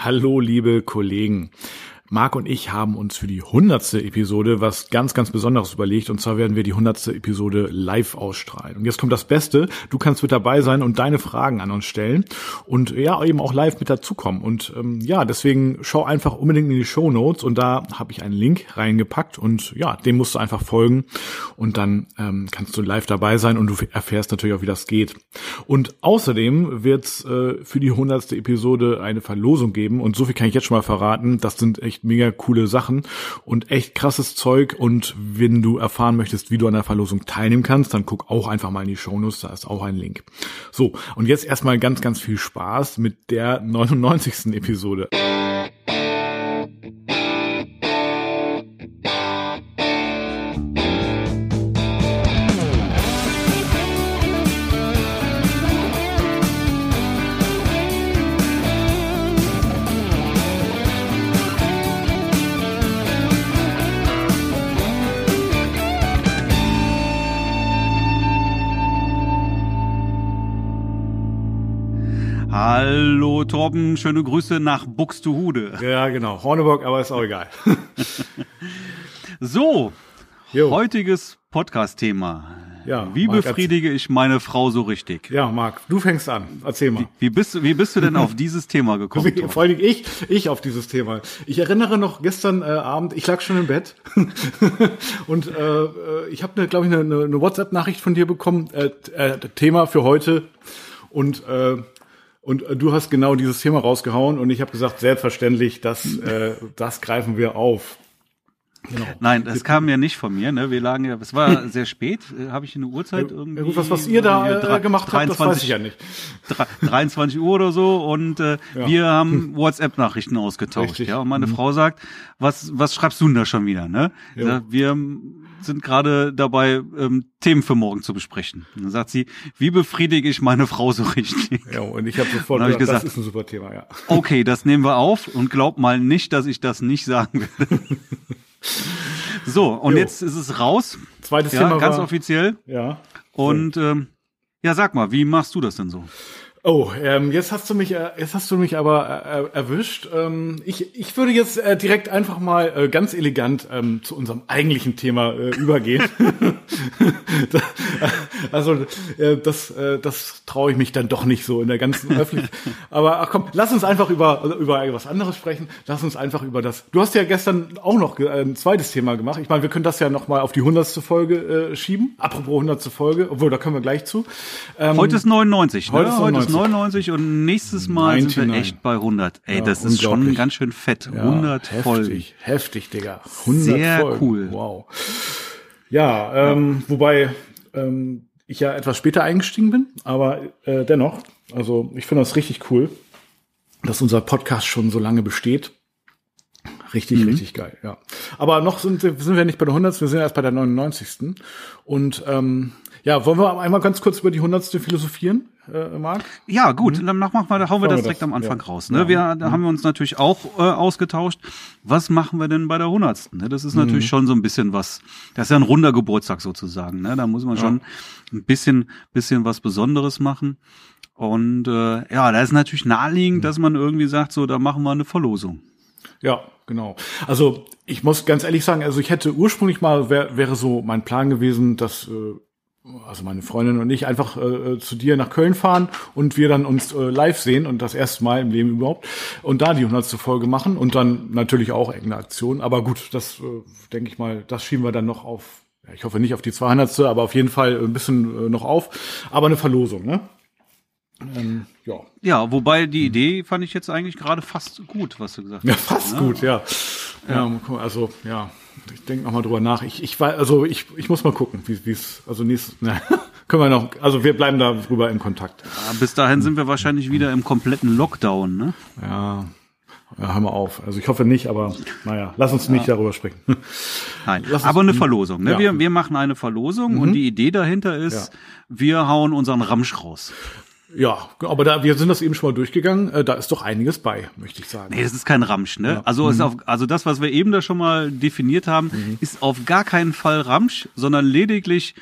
Hallo, liebe Kollegen. Marc und ich haben uns für die hundertste Episode was ganz, ganz Besonderes überlegt. Und zwar werden wir die hundertste Episode live ausstrahlen. Und jetzt kommt das Beste. Du kannst mit dabei sein und deine Fragen an uns stellen. Und ja, eben auch live mit dazukommen. Und ähm, ja, deswegen schau einfach unbedingt in die Show Notes. Und da habe ich einen Link reingepackt. Und ja, dem musst du einfach folgen. Und dann ähm, kannst du live dabei sein. Und du erfährst natürlich auch, wie das geht. Und außerdem wird es äh, für die hundertste Episode eine Verlosung geben. Und so viel kann ich jetzt schon mal verraten. Das sind echt echt mega coole Sachen und echt krasses Zeug. Und wenn du erfahren möchtest, wie du an der Verlosung teilnehmen kannst, dann guck auch einfach mal in die Shownotes, da ist auch ein Link. So, und jetzt erstmal ganz, ganz viel Spaß mit der 99. Episode. Hallo Torben, schöne Grüße nach Buxtehude. Ja, genau. Horneburg, aber ist auch egal. so, jo. heutiges Podcast-Thema. Ja, wie Marc, befriedige ich meine Frau so richtig? Ja, Marc, du fängst an. Erzähl mal. Wie, wie bist du, wie bist du denn auf dieses Thema gekommen? Wie, vor allem ich, ich auf dieses Thema. Ich erinnere noch gestern äh, Abend, ich lag schon im Bett und äh, äh ich habe, ne, glaube ich, eine, eine WhatsApp-Nachricht von dir bekommen. Äh, äh, Thema für heute und äh, und äh, du hast genau dieses Thema rausgehauen und ich habe gesagt, selbstverständlich, das, äh, das greifen wir auf. Genau. Nein, das kam ja nicht von mir. Ne? Wir lagen ja, es war sehr spät. Äh, Habe ich eine Uhrzeit irgendwie? Ja, gut, was, was ihr da äh, gemacht 23, habt, das weiß ich ja nicht. 23 Uhr oder so und äh, ja. wir haben WhatsApp-Nachrichten ausgetauscht. Richtig. Ja, und meine mhm. Frau sagt, was was schreibst du denn da schon wieder? Ne? Ja. Wir sind gerade dabei, ähm, Themen für morgen zu besprechen. Und dann sagt sie, wie befriedige ich meine Frau so richtig? Ja, und ich habe sofort hab gesagt, das ist ein super Thema, ja. Okay, das nehmen wir auf und glaub mal nicht, dass ich das nicht sagen werde. so, und jo. jetzt ist es raus. Zweites ja, Thema ganz war, offiziell. Ja. Und ähm, ja, sag mal, wie machst du das denn so? Oh, ähm, jetzt hast du mich, äh, jetzt hast du mich aber äh, erwischt. Ähm, ich, ich würde jetzt äh, direkt einfach mal äh, ganz elegant ähm, zu unserem eigentlichen Thema äh, übergehen. also äh, das, äh, das traue ich mich dann doch nicht so in der ganzen Öffentlichkeit. Aber ach komm, lass uns einfach über über etwas anderes sprechen. Lass uns einfach über das. Du hast ja gestern auch noch äh, ein zweites Thema gemacht. Ich meine, wir können das ja noch mal auf die hundertste Folge äh, schieben. Apropos hundertste Folge, obwohl da können wir gleich zu. Ähm, heute ist 99. Ne? Heute, ist 99. 99 und nächstes Mal 99. sind wir echt bei 100. Ey, ja, das ist schon ganz schön fett. Ja, 100 heftig, Folgen. Heftig, Digga. 100 Sehr Folgen. cool. Wow. Ja, ähm, wobei ähm, ich ja etwas später eingestiegen bin, aber äh, dennoch, also ich finde das richtig cool, dass unser Podcast schon so lange besteht. Richtig, mhm. richtig geil, ja. Aber noch sind, sind wir nicht bei der 100. Wir sind erst bei der 99. Und ähm, ja, wollen wir einmal ganz kurz über die 100. philosophieren? äh, Marc? Ja, gut, mhm. dann machen wir, hauen wir das direkt das, am Anfang ja. raus. Ne? Ja. Wir, da mhm. haben wir uns natürlich auch äh, ausgetauscht. Was machen wir denn bei der hundertsten? Ne? Das ist natürlich mhm. schon so ein bisschen was. Das ist ja ein runder Geburtstag sozusagen. Ne? Da muss man ja. schon ein bisschen, bisschen was Besonderes machen. Und äh, ja, da ist natürlich naheliegend, mhm. dass man irgendwie sagt, so, da machen wir eine Verlosung. Ja, genau. Also ich muss ganz ehrlich sagen, also ich hätte ursprünglich mal wär, wäre so mein Plan gewesen, dass äh, also meine Freundin und ich einfach äh, zu dir nach Köln fahren und wir dann uns äh, live sehen und das erste Mal im Leben überhaupt und da die 100. Folge machen und dann natürlich auch irgendeine Aktion. Aber gut, das äh, denke ich mal, das schieben wir dann noch auf. Ja, ich hoffe nicht auf die 200. aber auf jeden Fall ein bisschen äh, noch auf. Aber eine Verlosung, ne? Ähm, ja. ja, wobei die Idee fand ich jetzt eigentlich gerade fast gut, was du gesagt hast. Ja, fast ne? gut, ja. ja. ja. Also, ja, ich denke noch mal drüber nach. Ich, ich weiß, also ich, ich muss mal gucken, wie es, also nächstes, ne, können wir noch, also wir bleiben da drüber in Kontakt. Ja, bis dahin sind wir wahrscheinlich wieder im kompletten Lockdown, ne? Ja. Ja, hör mal auf. Also ich hoffe nicht, aber naja, lass uns nicht ja. darüber sprechen. Nein, aber eine Verlosung. Ne? Ja. Wir, wir machen eine Verlosung mhm. und die Idee dahinter ist, wir hauen unseren Ramsch raus. Ja, aber da, wir sind das eben schon mal durchgegangen. Äh, da ist doch einiges bei, möchte ich sagen. Nee, das ist kein Ramsch, ne? Ja. Also, mhm. ist auf, also das, was wir eben da schon mal definiert haben, mhm. ist auf gar keinen Fall Ramsch, sondern lediglich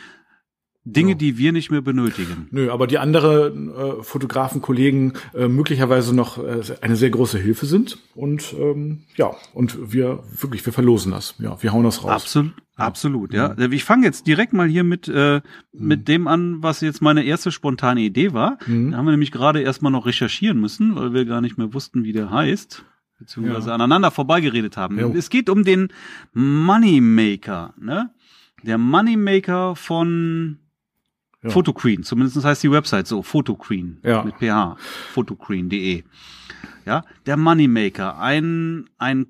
Dinge, ja. die wir nicht mehr benötigen. Nö, aber die anderen äh, Fotografen, Kollegen äh, möglicherweise noch äh, eine sehr große Hilfe sind. Und ähm, ja, und wir wirklich, wir verlosen das. Ja, wir hauen das raus. Absolut, absolut, ja. ja. Ich fange jetzt direkt mal hier mit, äh, mit mhm. dem an, was jetzt meine erste spontane Idee war. Mhm. Da haben wir nämlich gerade erstmal noch recherchieren müssen, weil wir gar nicht mehr wussten, wie der heißt beziehungsweise ja. aneinander vorbeigeredet haben. Jo. Es geht um den Moneymaker, ne? Der Moneymaker von ja. Photocreen, zumindest heißt die Website so, Photocreen ja. mit ph, photocreen.de. Ja, der Moneymaker, ein, ein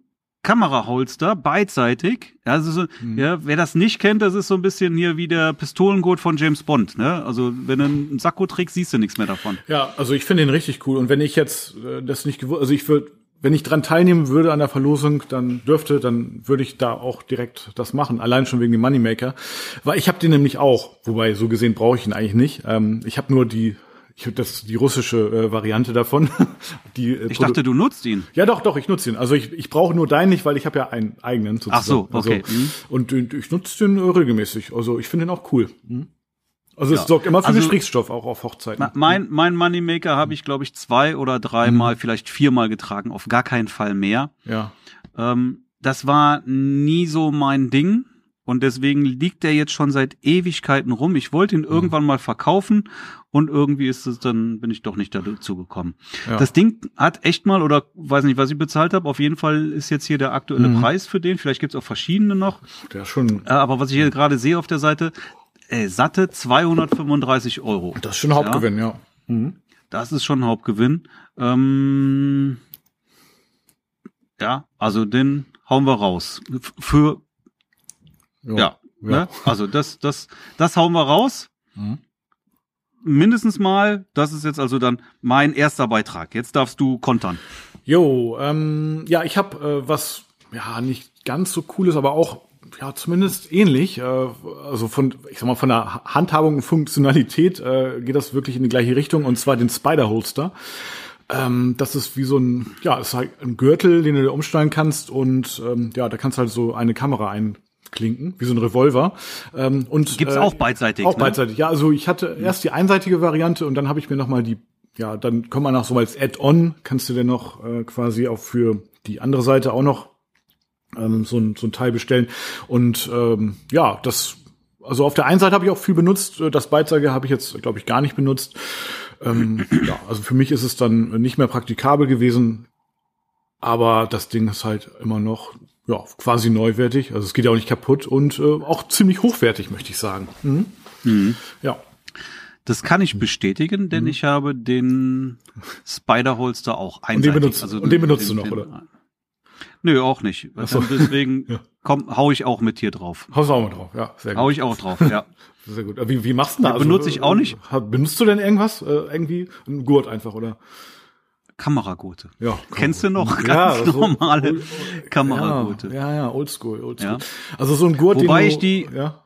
Kameraholster, beidseitig. Also so, mhm. ja, wer das nicht kennt, das ist so ein bisschen hier wie der Pistolengurt von James Bond. Ne? Also wenn du einen Sakko trägst, siehst du nichts mehr davon. Ja, also ich finde den richtig cool. Und wenn ich jetzt äh, das nicht gewusst, also ich würde wenn ich dran teilnehmen würde an der Verlosung, dann dürfte, dann würde ich da auch direkt das machen. Allein schon wegen dem Moneymaker. Weil ich habe den nämlich auch, wobei so gesehen brauche ich ihn eigentlich nicht. Ähm, ich habe nur die ich das die russische äh, Variante davon. die, äh, ich dachte, du nutzt ihn. Ja, doch, doch, ich nutze ihn. Also ich, ich brauche nur deinen nicht, weil ich habe ja einen eigenen sozusagen. Ach so, okay. Also, mhm. Und ich nutze den äh, regelmäßig. Also ich finde ihn auch cool. Mhm. Also es ja. sorgt immer für also, Gesprächsstoff, auch auf Hochzeiten. Mein, mein Moneymaker habe ich, glaube ich, zwei oder dreimal, mhm. vielleicht viermal getragen, auf gar keinen Fall mehr. Ja. Ähm, das war nie so mein Ding. Und deswegen liegt der jetzt schon seit Ewigkeiten rum. Ich wollte ihn mhm. irgendwann mal verkaufen und irgendwie ist es dann, bin ich doch nicht dazu gekommen. Ja. Das Ding hat echt mal, oder weiß nicht, was ich bezahlt habe, auf jeden Fall ist jetzt hier der aktuelle mhm. Preis für den. Vielleicht gibt's auch verschiedene noch. Der schon. Äh, aber was ich hier gerade sehe auf der Seite, äh, satte 235 Euro. Das ist schon Hauptgewinn, ja. ja. Mhm. Das ist schon Hauptgewinn. Ähm, ja, also den hauen wir raus. Für ja, ja, ja. Ne? also das, das, das hauen wir raus. Mhm. Mindestens mal, das ist jetzt also dann mein erster Beitrag. Jetzt darfst du kontern. Jo, ähm, ja, ich habe äh, was, ja, nicht ganz so cooles, aber auch ja, zumindest ähnlich. Äh, also von, ich sag mal, von der Handhabung und Funktionalität äh, geht das wirklich in die gleiche Richtung und zwar den Spider-Holster. Ähm, das ist wie so ein, ja, ist halt ein Gürtel, den du dir umstellen kannst und ähm, ja, da kannst du halt so eine Kamera einklinken, wie so ein Revolver. Ähm, und gibt's äh, auch beidseitig. Auch ne? beidseitig. Ja, also ich hatte erst die einseitige Variante und dann habe ich mir noch mal die, ja, dann kommt man noch so als Add-on, kannst du dir noch äh, quasi auch für die andere Seite auch noch ähm, so, ein, so ein Teil bestellen. Und ähm, ja, das, also auf der einen Seite habe ich auch viel benutzt, äh, das Beizeige habe ich jetzt, glaube ich, gar nicht benutzt. Ähm, ja, also für mich ist es dann nicht mehr praktikabel gewesen, aber das Ding ist halt immer noch ja, quasi neuwertig. Also es geht ja auch nicht kaputt und äh, auch ziemlich hochwertig, möchte ich sagen. Mhm. Mhm. Ja. Das kann ich bestätigen, denn mhm. ich habe den Spider-Holster auch einseitig. Und den benutzt, also und den benutzt den, du noch, den, oder? Nö, auch nicht. So. Deswegen ja. komm, hau ich auch mit hier drauf. Haust auch mal drauf, ja, sehr gut. Hau ich auch drauf, ja. Sehr gut. Wie, wie machst du das? Also, benutze ich auch nicht. Benutzt du denn irgendwas? Äh, irgendwie ein Gurt einfach, oder? Kameragurte. Ja. Kennst du noch ganz ja, normale so, Kameragurte? Ja, ja, oldschool, oldschool. Ja. Also so ein Gurt, Wobei ich die, ja.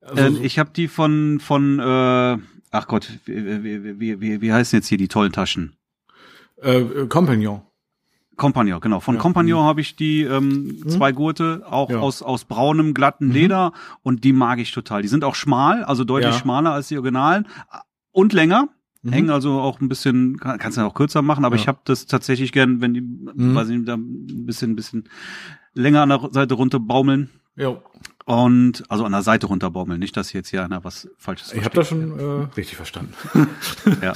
Also äh, so. ich habe die von, von, äh, ach Gott, wie, wie, wie, wie, heißen jetzt hier die tollen Taschen? Äh, Compagnon. Compagnon, genau. Von ja. Compagnon mhm. habe ich die ähm, mhm. zwei Gurte, auch ja. aus, aus braunem, glatten mhm. Leder und die mag ich total. Die sind auch schmal, also deutlich ja. schmaler als die Originalen und länger. Mhm. Hängen also auch ein bisschen, kann, kannst du ja auch kürzer machen, aber ich habe das tatsächlich gern, wenn die, mhm. weiß ich, da ein bisschen, ein bisschen länger an der Seite runter baumeln. Ja. Und also an der Seite runterbaumeln, nicht, dass jetzt hier einer was Falsches Ich habe das schon äh, richtig verstanden. ja.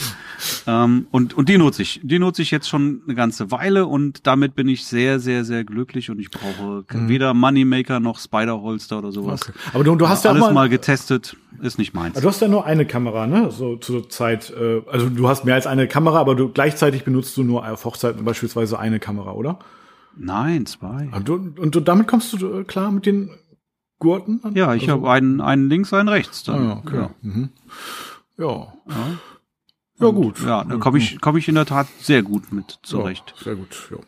Ähm, und, und die nutze ich. Die nutze ich jetzt schon eine ganze Weile und damit bin ich sehr, sehr, sehr glücklich und ich brauche mhm. weder Moneymaker noch Spider-Holster oder sowas. Okay. Aber du, du hast ja alles mal, mal getestet, ist nicht meins. Du hast ja nur eine Kamera, ne? So zur Zeit. Äh, also du hast mehr als eine Kamera, aber du gleichzeitig benutzt du nur auf Hochzeiten beispielsweise eine Kamera, oder? Nein, zwei. Und, du, und du, damit kommst du äh, klar mit den Gurten? Ja, ich also, habe einen, einen links, einen rechts. Dann. Ah, okay. ja. Mhm. ja. ja. Ja, gut. Ja, da komme ich, komm ich in der Tat sehr gut mit zurecht. Ja, sehr gut, ja.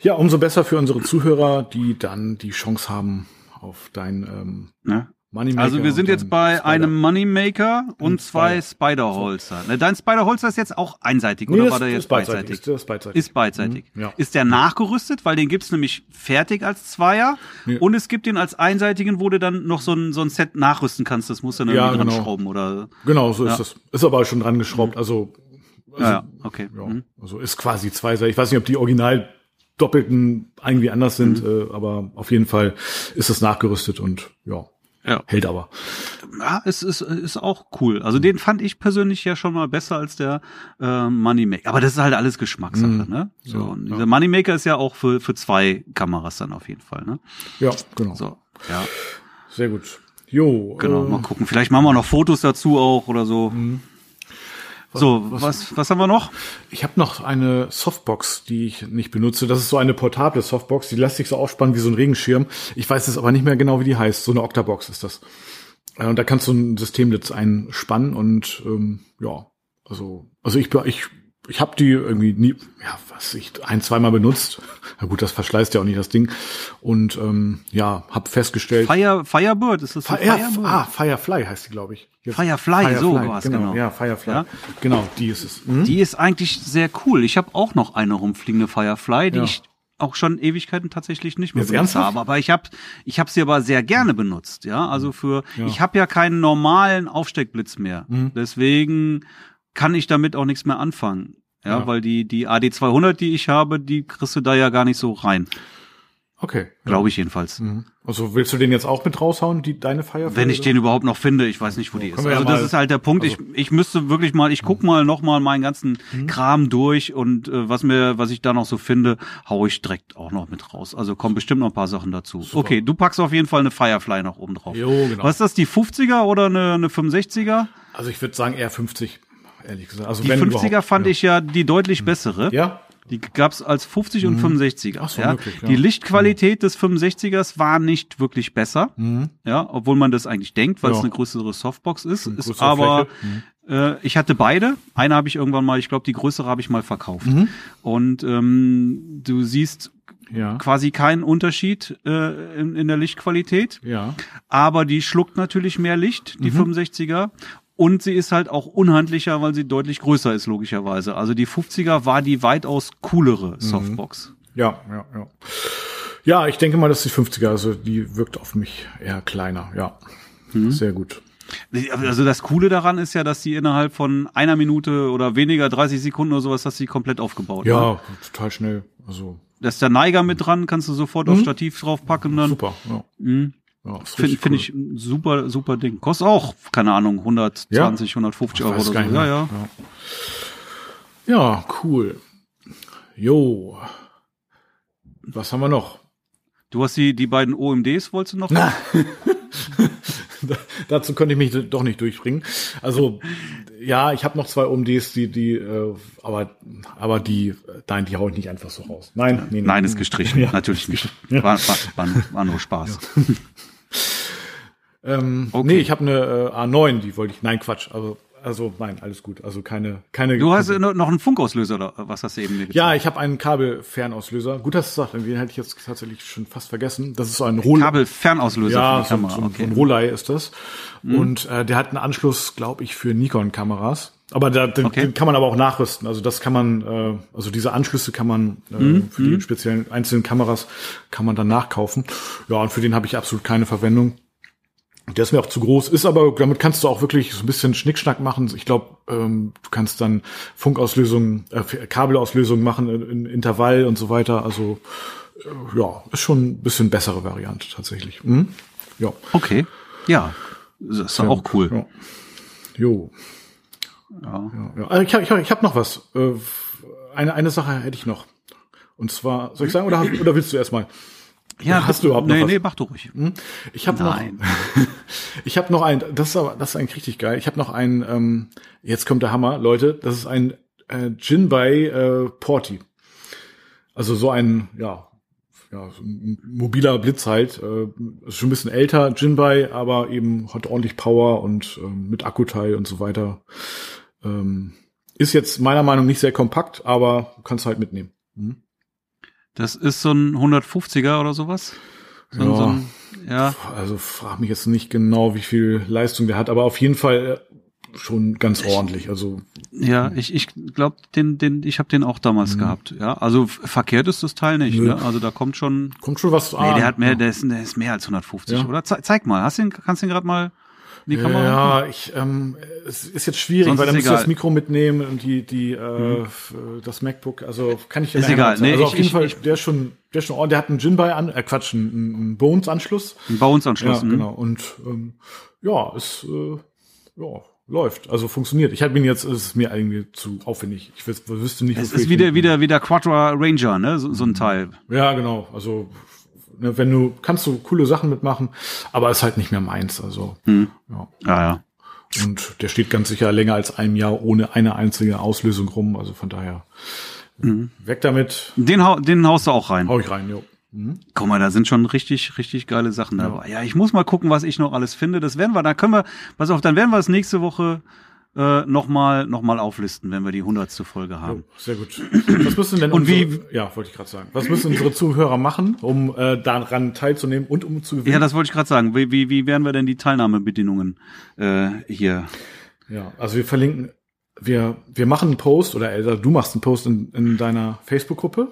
Ja, umso besser für unsere Zuhörer, die dann die Chance haben auf dein ähm, ne? Moneymaker also wir sind jetzt bei Spider. einem Moneymaker und, und zwei Spider-Holster. Ne, dein Spider-Holster ist jetzt auch einseitig nee, oder war der jetzt beidseitig? Ist, ist beidseitig. Ist beidseitig. Mhm, ja. Ist der nachgerüstet, weil den gibt's nämlich fertig als Zweier nee. und es gibt den als einseitigen, wo du dann noch so ein, so ein Set nachrüsten kannst. Das musst du dann ja, irgendwie genau. dran schrauben oder. Genau, so ja. ist das. Ist aber schon dran geschraubt. Also, also ja, okay. Ja, mhm. Also ist quasi zweiseitig. Ich weiß nicht, ob die original doppelten irgendwie anders sind, mhm. äh, aber auf jeden Fall ist es nachgerüstet und ja. Ja. Hält aber. Ja, es ist, ist auch cool. Also den fand ich persönlich ja schon mal besser als der äh, Moneymaker. Aber das ist halt alles Geschmackssache, mm. ne? So, ja, und dieser ja. Moneymaker ist ja auch für, für zwei Kameras dann auf jeden Fall, ne? Ja, genau. So, ja. Sehr gut. Jo. Genau, äh, mal gucken. Vielleicht machen wir noch Fotos dazu auch oder so. Mhm. So, was, was, was haben wir noch? Ich habe noch eine Softbox, die ich nicht benutze. Das ist so eine portable Softbox, die lässt sich so aufspannen wie so ein Regenschirm. Ich weiß es aber nicht mehr genau, wie die heißt. So eine Octabox ist das. Äh, und da kannst du ein Systemnetz einspannen und ähm, ja, also also ich ich ich habe die irgendwie nie, ja, was ich ein, zweimal benutzt. Na gut, das verschleißt ja auch nicht das Ding. Und ähm, ja, habe festgestellt. Fire, Firebird ist das Fire, Firebird? Ah, Firefly heißt die, glaube ich. Jetzt, Firefly, Firefly, so was genau. genau. Ja, Firefly. Ja? Genau, die ist es. Mhm. Die ist eigentlich sehr cool. Ich habe auch noch eine rumfliegende Firefly, die ja. ich auch schon Ewigkeiten tatsächlich nicht mehr benutzt habe. Aber ich habe ich hab sie aber sehr gerne benutzt. Ja, also für ja. ich habe ja keinen normalen Aufsteckblitz mehr. Mhm. Deswegen kann ich damit auch nichts mehr anfangen. Ja, ja, weil die, die AD200, die ich habe, die kriegst du da ja gar nicht so rein. Okay. Glaube ich jedenfalls. Mhm. Also willst du den jetzt auch mit raushauen, die deine Firefly? Wenn ich den überhaupt noch finde, ich weiß nicht, wo die ist. Also ja das ist halt der Punkt. Also ich, ich müsste wirklich mal, ich guck mal noch mal meinen ganzen mhm. Kram durch und äh, was mir, was ich da noch so finde, hau ich direkt auch noch mit raus. Also kommen bestimmt noch ein paar Sachen dazu. Super. Okay, du packst auf jeden Fall eine Firefly noch oben drauf. Jo, genau. Was ist das, die 50er oder eine, eine 65er? Also ich würde sagen eher 50 ehrlich gesagt. Also die 50er fand ja. ich ja die deutlich hm. bessere. Ja. Die gab's als 50 und mhm. 65er. Ach so, ja. Möglich, ja. Die Lichtqualität mhm. des 65ers war nicht wirklich besser. Mhm. Ja, obwohl man das eigentlich denkt, weil es eine größere Softbox ist. ist aber mhm. äh, ich hatte beide. Eine habe ich irgendwann mal, ich glaube, die größere habe ich mal verkauft. Und ähm, du siehst ja. quasi keinen Unterschied äh, in, in der Lichtqualität. Ja. Aber die schluckt natürlich mehr Licht, die mhm. 65er. Und sie ist halt auch unhandlicher, weil sie deutlich größer ist, logischerweise. Also die 50er war die weitaus coolere mhm. Softbox. Ja, ja, ja. Ja, ich denke mal, dass die 50er, also die wirkt auf mich eher kleiner, ja. Mhm. Sehr gut. Also das Coole daran ist ja, dass sie innerhalb von einer Minute oder weniger, 30 Sekunden oder sowas, hast sie komplett aufgebaut. Ja, ne? total schnell. Also. Da ist der Neiger mit dran, kannst du sofort mhm. aufs Stativ draufpacken dann. Super, ja. Mhm. Ja, Finde find cool. ich ein super, super Ding. Kostet auch, keine Ahnung, 120, ja? 150 Euro oder so. Ja, ja, ja. Cool. Jo. Was haben wir noch? Du hast die, die beiden OMDs, wolltest du noch? Na. Dazu könnte ich mich doch nicht durchbringen. Also ja, ich habe noch zwei OMDs, die, die, äh, aber, aber die, nein, die hau ich nicht einfach so raus. Nein, nee, nee. Nein, ist gestrichen. Ja. Natürlich nicht. War, war, war, war nur Spaß. Ja. Ähm, okay. Nee, ich habe eine äh, A9, die wollte ich. Nein, Quatsch. Also, also nein, alles gut. Also keine, keine. Du hast keine, noch einen Funkauslöser oder was hast du eben mit? Ja, ich habe einen Kabelfernauslöser. Gut, dass du sagst, den hätte ich jetzt tatsächlich schon fast vergessen. Das ist so ein Rollei. Kabelfernauslöser. Ja, so, so, okay. ein Rollei ist das. Mhm. Und äh, der hat einen Anschluss, glaube ich, für Nikon-Kameras. Aber da, den, okay. den kann man aber auch nachrüsten. Also das kann man, äh, also diese Anschlüsse kann man äh, mhm. für die mhm. speziellen einzelnen Kameras kann man dann nachkaufen. Ja, und für den habe ich absolut keine Verwendung. Der ist mir auch zu groß, ist aber, damit kannst du auch wirklich so ein bisschen Schnickschnack machen. Ich glaube, ähm, du kannst dann Funkauslösungen, äh, Kabelauslösungen machen in, in Intervall und so weiter. Also äh, ja, ist schon ein bisschen bessere Variante tatsächlich. Mhm. Ja. Okay. Ja. Das ist ja, auch cool. Ja. Jo. Ja. ja, ja. Also ich habe ich hab, ich hab noch was. Äh, eine, eine Sache hätte ich noch. Und zwar, soll ich sagen, oder, oder willst du erstmal? Ja, hast du überhaupt noch nee, was? Nee, mach du ruhig. Hm? Ich habe noch, ich habe noch ein, das ist aber, das ist eigentlich richtig geil. Ich habe noch ein, ähm, jetzt kommt der Hammer, Leute. Das ist ein äh, Jinbei äh, Porti. Also so ein, ja, ja, so ein mobiler Blitz halt. Äh, ist schon ein bisschen älter, Jinbei, aber eben hat ordentlich Power und ähm, mit Akkuteil und so weiter. Ähm, ist jetzt meiner Meinung nach nicht sehr kompakt, aber kannst halt mitnehmen. Mhm. Das ist so ein 150er oder sowas? So, ja. So ein, ja. Also frag mich jetzt nicht genau, wie viel Leistung der hat, aber auf jeden Fall äh, schon ganz ordentlich. Also ja, ich ich glaube, den den ich habe den auch damals mhm. gehabt. Ja, also verkehrt ist das Teil nicht. Ne? Also da kommt schon kommt schon was. Nee, der hat mehr, der ist, der ist mehr als 150, ja. oder? Ze zeig mal, hast du den, kannst du den gerade mal die Kamera? Ja, ich, ähm, es ist jetzt schwierig, Sonst weil dann musst du das Mikro mitnehmen und die, die, äh, mhm. das MacBook, also kann ich Ist egal, nee, Also ich, auf jeden ich, Fall, ich, der ist schon, der ist schon, oh, der hat einen Jinbei an, äh, Quatsch, einen, einen Bones-Anschluss. Ein Bones-Anschluss, ja, mhm. genau. Und, ähm, ja, es, äh, ja, läuft, also funktioniert. Ich habe ihn jetzt, es ist mir irgendwie zu aufwendig. Ich wüsste nicht, Es ist wieder, wieder, wieder Quadra Ranger, ne, so, so ein mhm. Teil. Ja, genau, also, Ne, wenn du, kannst du coole Sachen mitmachen, aber ist halt nicht mehr meins. Also, hm. ja. ja, ja. Und der steht ganz sicher länger als ein Jahr ohne eine einzige Auslösung rum. Also von daher, mhm. weg damit. Den, hau, den haust du auch rein. Hau ich rein, jo. Mhm. Guck mal, da sind schon richtig, richtig geile Sachen dabei. Ja. ja, ich muss mal gucken, was ich noch alles finde. Das werden wir, da können wir, pass auf, dann werden wir es nächste Woche äh, nochmal noch mal auflisten, wenn wir die hundertste Folge haben. Oh, sehr gut. Was müssen denn und unsere, wie, ja, wollte ich gerade sagen. Was müssen unsere Zuhörer machen, um äh, daran teilzunehmen und um zu gewinnen? Ja, das wollte ich gerade sagen. Wie, wie, wie werden wir denn die Teilnahmebedingungen äh, hier? Ja, also wir verlinken, wir, wir machen einen Post oder also du machst einen Post in, in deiner Facebook-Gruppe.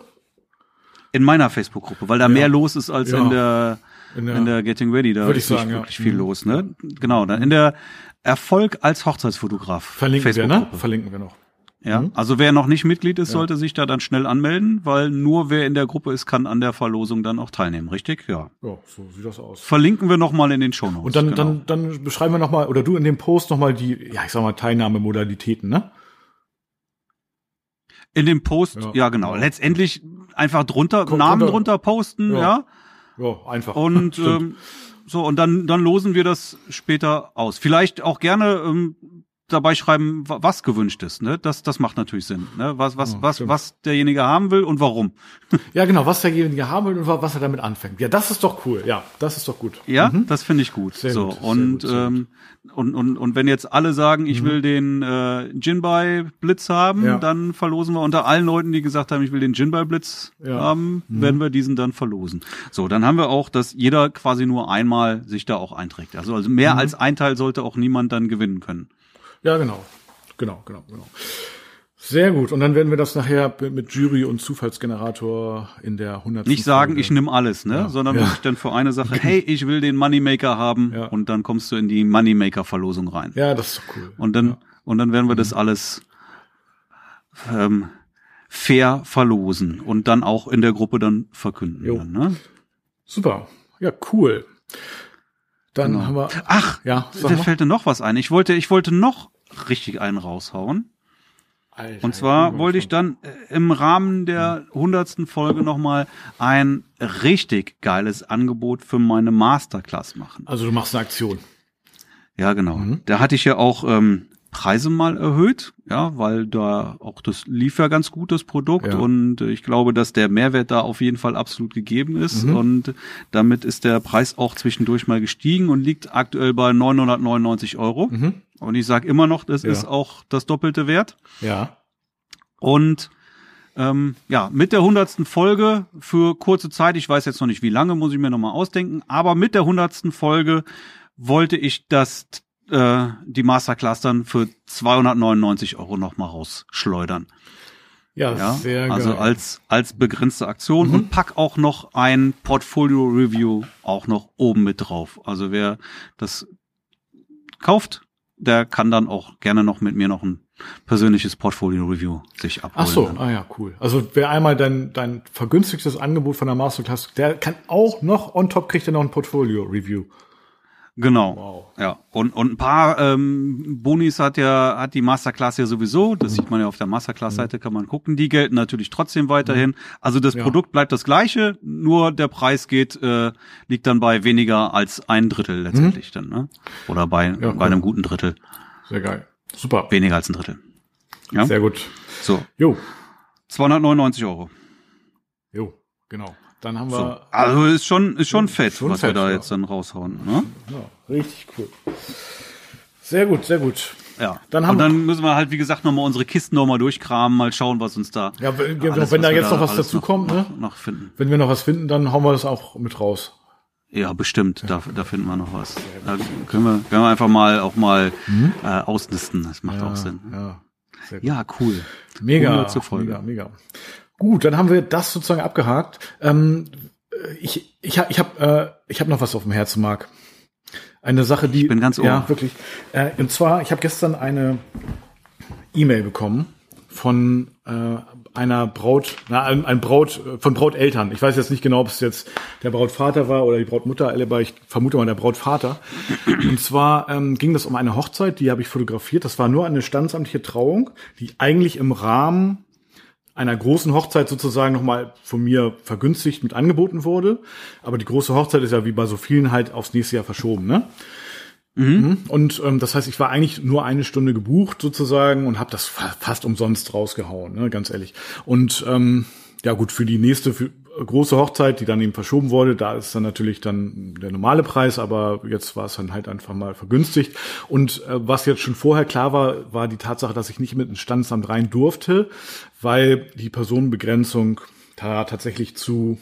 In meiner Facebook-Gruppe, weil da ja. mehr los ist als ja. in der in der, in der Getting Ready, da ist sagen, wirklich ja. viel mhm. los, ne? Genau, dann in der Erfolg als Hochzeitsfotograf. Verlinken wir, ne? Verlinken wir noch. Ja, mhm. also wer noch nicht Mitglied ist, ja. sollte sich da dann schnell anmelden, weil nur wer in der Gruppe ist, kann an der Verlosung dann auch teilnehmen, richtig? Ja. Ja, so sieht das aus. Verlinken wir nochmal in den Show Notes. Und dann, genau. dann, dann beschreiben wir nochmal, oder du in dem Post nochmal die, ja, ich sag mal, Teilnahmemodalitäten, ne? In dem Post, ja, ja genau. Letztendlich einfach drunter, Kommt Namen drunter, drunter posten, ja. ja. Ja, einfach. Und ähm, so, und dann, dann losen wir das später aus. Vielleicht auch gerne ähm, dabei schreiben, was gewünscht ist. Ne? Das, das macht natürlich Sinn. Ne? Was, was, ja, was, stimmt. was derjenige haben will und warum. Ja, genau, was derjenige haben will und was er damit anfängt. Ja, das ist doch cool. Ja, das ist doch gut. Ja, mhm. das finde ich gut. Sehr so gut, und gut, ähm, und, und, und wenn jetzt alle sagen, ich mhm. will den äh, Jinbei Blitz haben, ja. dann verlosen wir unter allen Leuten, die gesagt haben, ich will den Jinbei Blitz ja. haben, mhm. werden wir diesen dann verlosen. So, dann haben wir auch, dass jeder quasi nur einmal sich da auch einträgt. Also, also mehr mhm. als ein Teil sollte auch niemand dann gewinnen können. Ja, genau. Genau, genau, genau. Sehr gut. Und dann werden wir das nachher mit Jury und Zufallsgenerator in der 100. Nicht sagen, Folge. ich nehme alles, ne? Ja. Sondern ja. wirklich dann für eine Sache, hey, ich will den Moneymaker haben ja. und dann kommst du in die Moneymaker-Verlosung rein. Ja, das ist doch cool. Und dann, und dann werden wir das mhm. alles ähm, fair verlosen und dann auch in der Gruppe dann verkünden. Dann, ne? Super. Ja, cool. Dann genau. haben wir. Ach, ja, da fällt dir noch was ein. Ich wollte, ich wollte noch richtig einen raushauen. Alter, und zwar wollte ich dann äh, im Rahmen der hundertsten Folge nochmal ein richtig geiles Angebot für meine Masterclass machen. Also du machst eine Aktion. Ja, genau. Mhm. Da hatte ich ja auch ähm, Preise mal erhöht, ja, weil da auch das lief ja ganz gut, das Produkt. Ja. Und ich glaube, dass der Mehrwert da auf jeden Fall absolut gegeben ist. Mhm. Und damit ist der Preis auch zwischendurch mal gestiegen und liegt aktuell bei 999 Euro. Mhm. Und ich sage immer noch, das ja. ist auch das doppelte Wert. Ja. Und ähm, ja, mit der hundertsten Folge für kurze Zeit, ich weiß jetzt noch nicht wie lange, muss ich mir nochmal ausdenken, aber mit der hundertsten Folge wollte ich das äh, die Masterclass dann für 299 Euro nochmal rausschleudern. Ja, ja, sehr Also als, als begrenzte Aktion mhm. und pack auch noch ein Portfolio Review auch noch oben mit drauf. Also wer das kauft, der kann dann auch gerne noch mit mir noch ein persönliches Portfolio Review sich abholen. Ach so, dann. ah ja, cool. Also wer einmal dein, dein vergünstigtes Angebot von der Masterclass, der kann auch noch on top kriegt er noch ein Portfolio Review. Genau. Wow. Ja. Und, und ein paar ähm, Bonis hat ja, hat die Masterclass ja sowieso. Das mhm. sieht man ja auf der Masterclass-Seite, kann man gucken. Die gelten natürlich trotzdem weiterhin. Mhm. Also das ja. Produkt bleibt das gleiche, nur der Preis geht, äh, liegt dann bei weniger als ein Drittel letztendlich mhm. dann, ne? Oder bei, ja, bei cool. einem guten Drittel. Sehr geil. Super. Weniger als ein Drittel. Ja? Sehr gut. So. Jo. 299 Euro. Jo, genau. Dann haben wir. So. Also ist schon, ist schon fett, schon was fett, wir da ja. jetzt dann raushauen. Ne? Ja, richtig cool. Sehr gut, sehr gut. Ja. Dann haben und dann müssen wir halt, wie gesagt, nochmal unsere Kisten nochmal durchkramen, mal schauen, was uns da. Ja, wenn, alles, wenn da jetzt noch was dazu kommt, ne? Noch finden. Wenn wir noch was finden, dann hauen wir das auch mit raus. Ja, bestimmt. Da, da finden wir noch was. Da können wir, können wir einfach mal auch mal mhm. äh, ausnisten. Das macht ja, auch Sinn. Ja, ja cool. Mega, mega, mega. Gut, dann haben wir das sozusagen abgehakt. Ähm, ich ich habe ich hab, äh, ich hab noch was auf dem Herzen, Marc. Eine Sache, die ich bin ganz ohr. ja wirklich. Äh, und zwar, ich habe gestern eine E-Mail bekommen von äh, einer Braut, na, ein, ein Braut, von Brauteltern. Ich weiß jetzt nicht genau, ob es jetzt der Brautvater war oder die Brautmutter, aber ich vermute mal der Brautvater. Und zwar ähm, ging das um eine Hochzeit, die habe ich fotografiert. Das war nur eine standesamtliche Trauung, die eigentlich im Rahmen einer großen Hochzeit sozusagen nochmal von mir vergünstigt mit angeboten wurde. Aber die große Hochzeit ist ja wie bei so vielen halt aufs nächste Jahr verschoben, ne? Mhm. mhm. Und ähm, das heißt, ich war eigentlich nur eine Stunde gebucht sozusagen und habe das fa fast umsonst rausgehauen, ne, ganz ehrlich. Und ähm, ja gut, für die nächste für große Hochzeit, die dann eben verschoben wurde, da ist dann natürlich dann der normale Preis, aber jetzt war es dann halt einfach mal vergünstigt. Und äh, was jetzt schon vorher klar war, war die Tatsache, dass ich nicht mit ins Standesamt rein durfte, weil die Personenbegrenzung da tatsächlich zu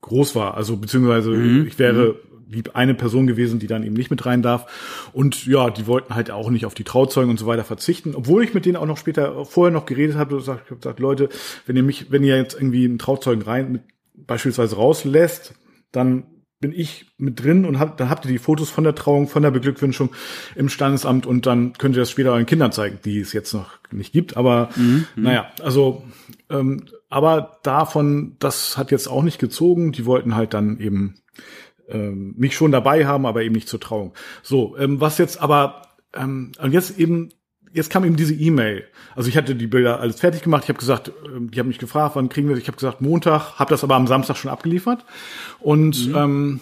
groß war. Also beziehungsweise mhm. ich wäre mhm lieb eine Person gewesen, die dann eben nicht mit rein darf. Und ja, die wollten halt auch nicht auf die Trauzeugen und so weiter verzichten. Obwohl ich mit denen auch noch später vorher noch geredet habe und gesagt, gesagt, Leute, wenn ihr mich, wenn ihr jetzt irgendwie einen Trauzeugen rein mit beispielsweise rauslässt, dann bin ich mit drin und hab, dann habt ihr die Fotos von der Trauung, von der Beglückwünschung im Standesamt und dann könnt ihr das später euren Kindern zeigen, die es jetzt noch nicht gibt. Aber mhm. mhm. naja, also ähm, aber davon, das hat jetzt auch nicht gezogen. Die wollten halt dann eben ähm, mich schon dabei haben, aber eben nicht zur Trauung. So, ähm, was jetzt aber ähm, und jetzt eben jetzt kam eben diese E-Mail. Also ich hatte die Bilder alles fertig gemacht. Ich habe gesagt, ähm, die haben mich gefragt, wann kriegen wir das? Ich habe gesagt Montag, habe das aber am Samstag schon abgeliefert und mhm. ähm,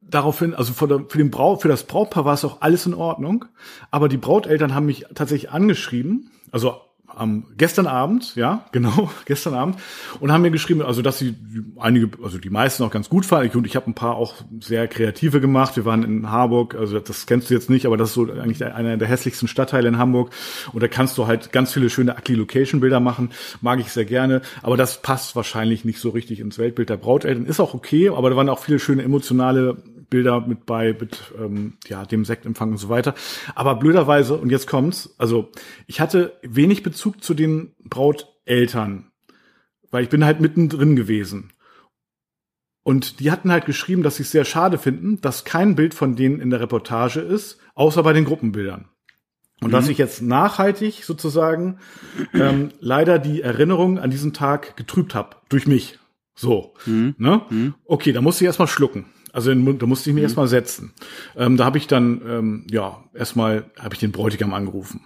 daraufhin, also für, den Braut, für das Brautpaar war es auch alles in Ordnung, aber die Brauteltern haben mich tatsächlich angeschrieben, also am gestern Abend, ja, genau, gestern Abend, und haben mir geschrieben, also dass sie einige, also die meisten auch ganz gut fanden. Und ich habe ein paar auch sehr kreative gemacht. Wir waren in Harburg, also das kennst du jetzt nicht, aber das ist so eigentlich einer der hässlichsten Stadtteile in Hamburg. Und da kannst du halt ganz viele schöne Ugly Location Bilder machen. Mag ich sehr gerne. Aber das passt wahrscheinlich nicht so richtig ins Weltbild der Brauteltern. Ist auch okay, aber da waren auch viele schöne emotionale Bilder mit bei, mit ähm, ja, dem Sektempfang und so weiter. Aber blöderweise, und jetzt kommt's, also ich hatte wenig Bezug zu den Brauteltern, weil ich bin halt mittendrin gewesen. Und die hatten halt geschrieben, dass sie es sehr schade finden, dass kein Bild von denen in der Reportage ist, außer bei den Gruppenbildern. Und mhm. dass ich jetzt nachhaltig sozusagen ähm, leider die Erinnerung an diesen Tag getrübt habe durch mich. So. Mhm. Ne? Mhm. Okay, da musste ich erstmal schlucken. Also in, da musste ich mich mhm. erstmal setzen. Ähm, da habe ich dann, ähm, ja, erstmal habe ich den Bräutigam angerufen.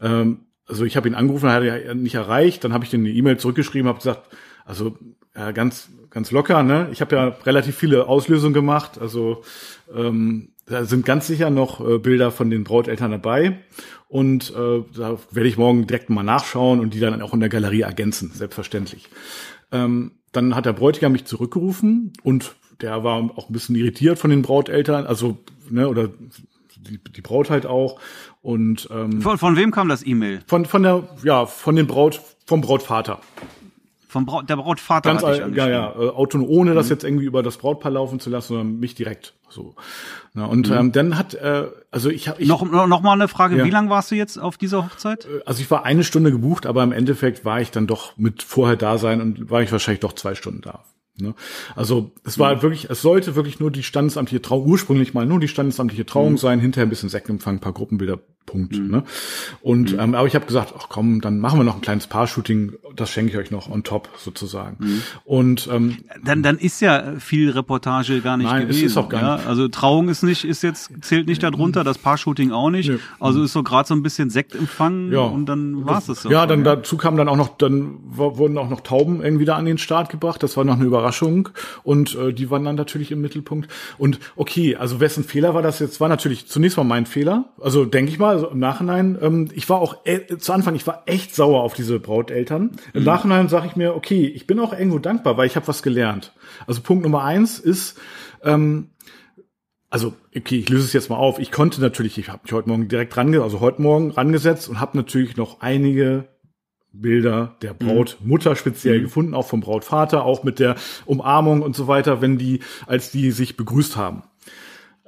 Ähm, also ich habe ihn angerufen, er hat er nicht erreicht. Dann habe ich den eine E-Mail zurückgeschrieben, habe gesagt, also ja, ganz ganz locker, ne? Ich habe ja relativ viele Auslösungen gemacht. Also ähm, da sind ganz sicher noch äh, Bilder von den Brauteltern dabei. Und äh, da werde ich morgen direkt mal nachschauen und die dann auch in der Galerie ergänzen, selbstverständlich. Ähm, dann hat der Bräutigam mich zurückgerufen und der war auch ein bisschen irritiert von den Brauteltern, also, ne, oder die, die Braut halt auch. Und ähm, von, von wem kam das E-Mail? Von, von der, ja, von dem Braut, vom Brautvater. Vom Braut, der Brautvater Ganz, hat dich Ja, ja, äh, autonom, ohne mhm. das jetzt irgendwie über das Brautpaar laufen zu lassen, sondern mich direkt. So. Na, und mhm. ähm, dann hat, äh, also ich habe ich, noch noch mal eine Frage: ja. Wie lange warst du jetzt auf dieser Hochzeit? Äh, also ich war eine Stunde gebucht, aber im Endeffekt war ich dann doch mit vorher da sein und war ich wahrscheinlich doch zwei Stunden da. Ne? Also es war mhm. wirklich, es sollte wirklich nur die standesamtliche Trauung, ursprünglich mal nur die standesamtliche Trauung mhm. sein, hinterher ein bisschen Sektempfang, ein paar Gruppenbilder, Punkt. Mhm. Ne? Und mhm. ähm, aber ich habe gesagt, ach komm, dann machen wir noch ein kleines Paar-Shooting, das schenke ich euch noch on top sozusagen. Mhm. Und ähm, dann dann ist ja viel Reportage gar nicht nein, gewesen. Es ist auch gar nicht. Also Trauung ist nicht, ist jetzt zählt nicht darunter, das Paar-Shooting auch nicht. Nee. Also ist so gerade so ein bisschen Sektempfang ja. und dann war's das. So. Ja, dann dazu kam dann auch noch, dann wurden auch noch Tauben irgendwie da an den Start gebracht. Das war noch eine Überraschung und äh, die waren dann natürlich im Mittelpunkt. Und okay, also wessen Fehler war das jetzt? War natürlich zunächst mal mein Fehler. Also denke ich mal also im Nachhinein, ähm, ich war auch äh, zu Anfang, ich war echt sauer auf diese Brauteltern. Im mhm. Nachhinein sage ich mir, okay, ich bin auch irgendwo dankbar, weil ich habe was gelernt. Also Punkt Nummer eins ist, ähm, also okay, ich löse es jetzt mal auf. Ich konnte natürlich, ich habe mich heute Morgen direkt ran, also heute Morgen rangesetzt und habe natürlich noch einige Bilder der Brautmutter speziell mhm. gefunden, auch vom Brautvater, auch mit der Umarmung und so weiter, wenn die, als die sich begrüßt haben.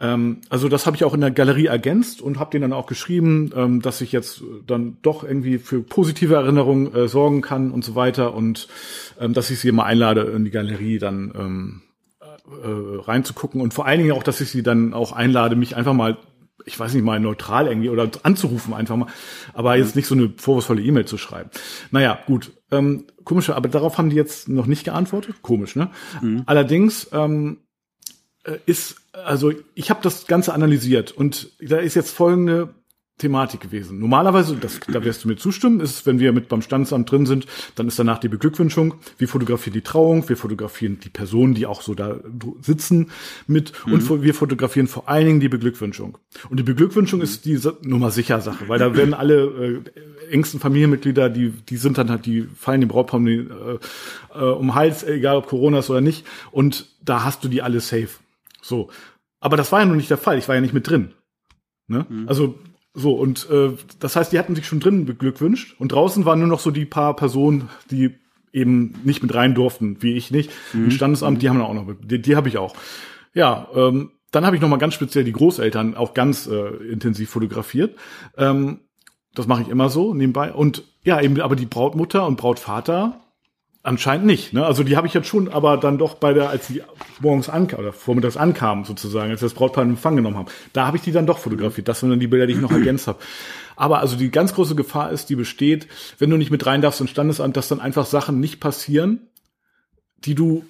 Ähm, also das habe ich auch in der Galerie ergänzt und habe denen dann auch geschrieben, ähm, dass ich jetzt dann doch irgendwie für positive Erinnerungen äh, sorgen kann und so weiter und ähm, dass ich sie mal einlade in die Galerie dann ähm, äh, reinzugucken und vor allen Dingen auch, dass ich sie dann auch einlade, mich einfach mal ich weiß nicht mal neutral irgendwie oder anzurufen einfach mal, aber jetzt nicht so eine vorwurfsvolle E-Mail zu schreiben. Naja, gut, ähm, komisch, aber darauf haben die jetzt noch nicht geantwortet. Komisch, ne? Mhm. Allerdings ähm, äh, ist, also ich habe das Ganze analysiert und da ist jetzt folgende Thematik gewesen. Normalerweise, das, da wirst du mir zustimmen, ist, wenn wir mit beim Standesamt drin sind, dann ist danach die Beglückwünschung. Wir fotografieren die Trauung, wir fotografieren die Personen, die auch so da sitzen mit mhm. und wir fotografieren vor allen Dingen die Beglückwünschung. Und die Beglückwünschung mhm. ist die Nummer sicher Sache, weil da werden alle äh, engsten Familienmitglieder, die die sind dann halt, die fallen dem Brautpaar äh, äh, um Hals, egal ob Corona ist oder nicht. Und da hast du die alle safe. So. Aber das war ja noch nicht der Fall. Ich war ja nicht mit drin. Ne? Mhm. Also so, und äh, das heißt, die hatten sich schon drin beglückwünscht und draußen waren nur noch so die paar Personen, die eben nicht mit rein durften, wie ich nicht. Mhm. Im Standesamt, die haben auch noch, die, die habe ich auch. Ja, ähm, dann habe ich noch mal ganz speziell die Großeltern auch ganz äh, intensiv fotografiert. Ähm, das mache ich immer so nebenbei. Und ja, eben aber die Brautmutter und Brautvater Anscheinend nicht. Ne? Also die habe ich jetzt schon, aber dann doch bei der, als die morgens ankam oder vormittags ankamen sozusagen, als wir das Brautpaar in Empfang genommen haben, da habe ich die dann doch fotografiert. Das sind dann die Bilder, die ich noch ergänzt habe. Aber also die ganz große Gefahr ist, die besteht, wenn du nicht mit rein darfst ins Standesamt, dass dann einfach Sachen nicht passieren, die du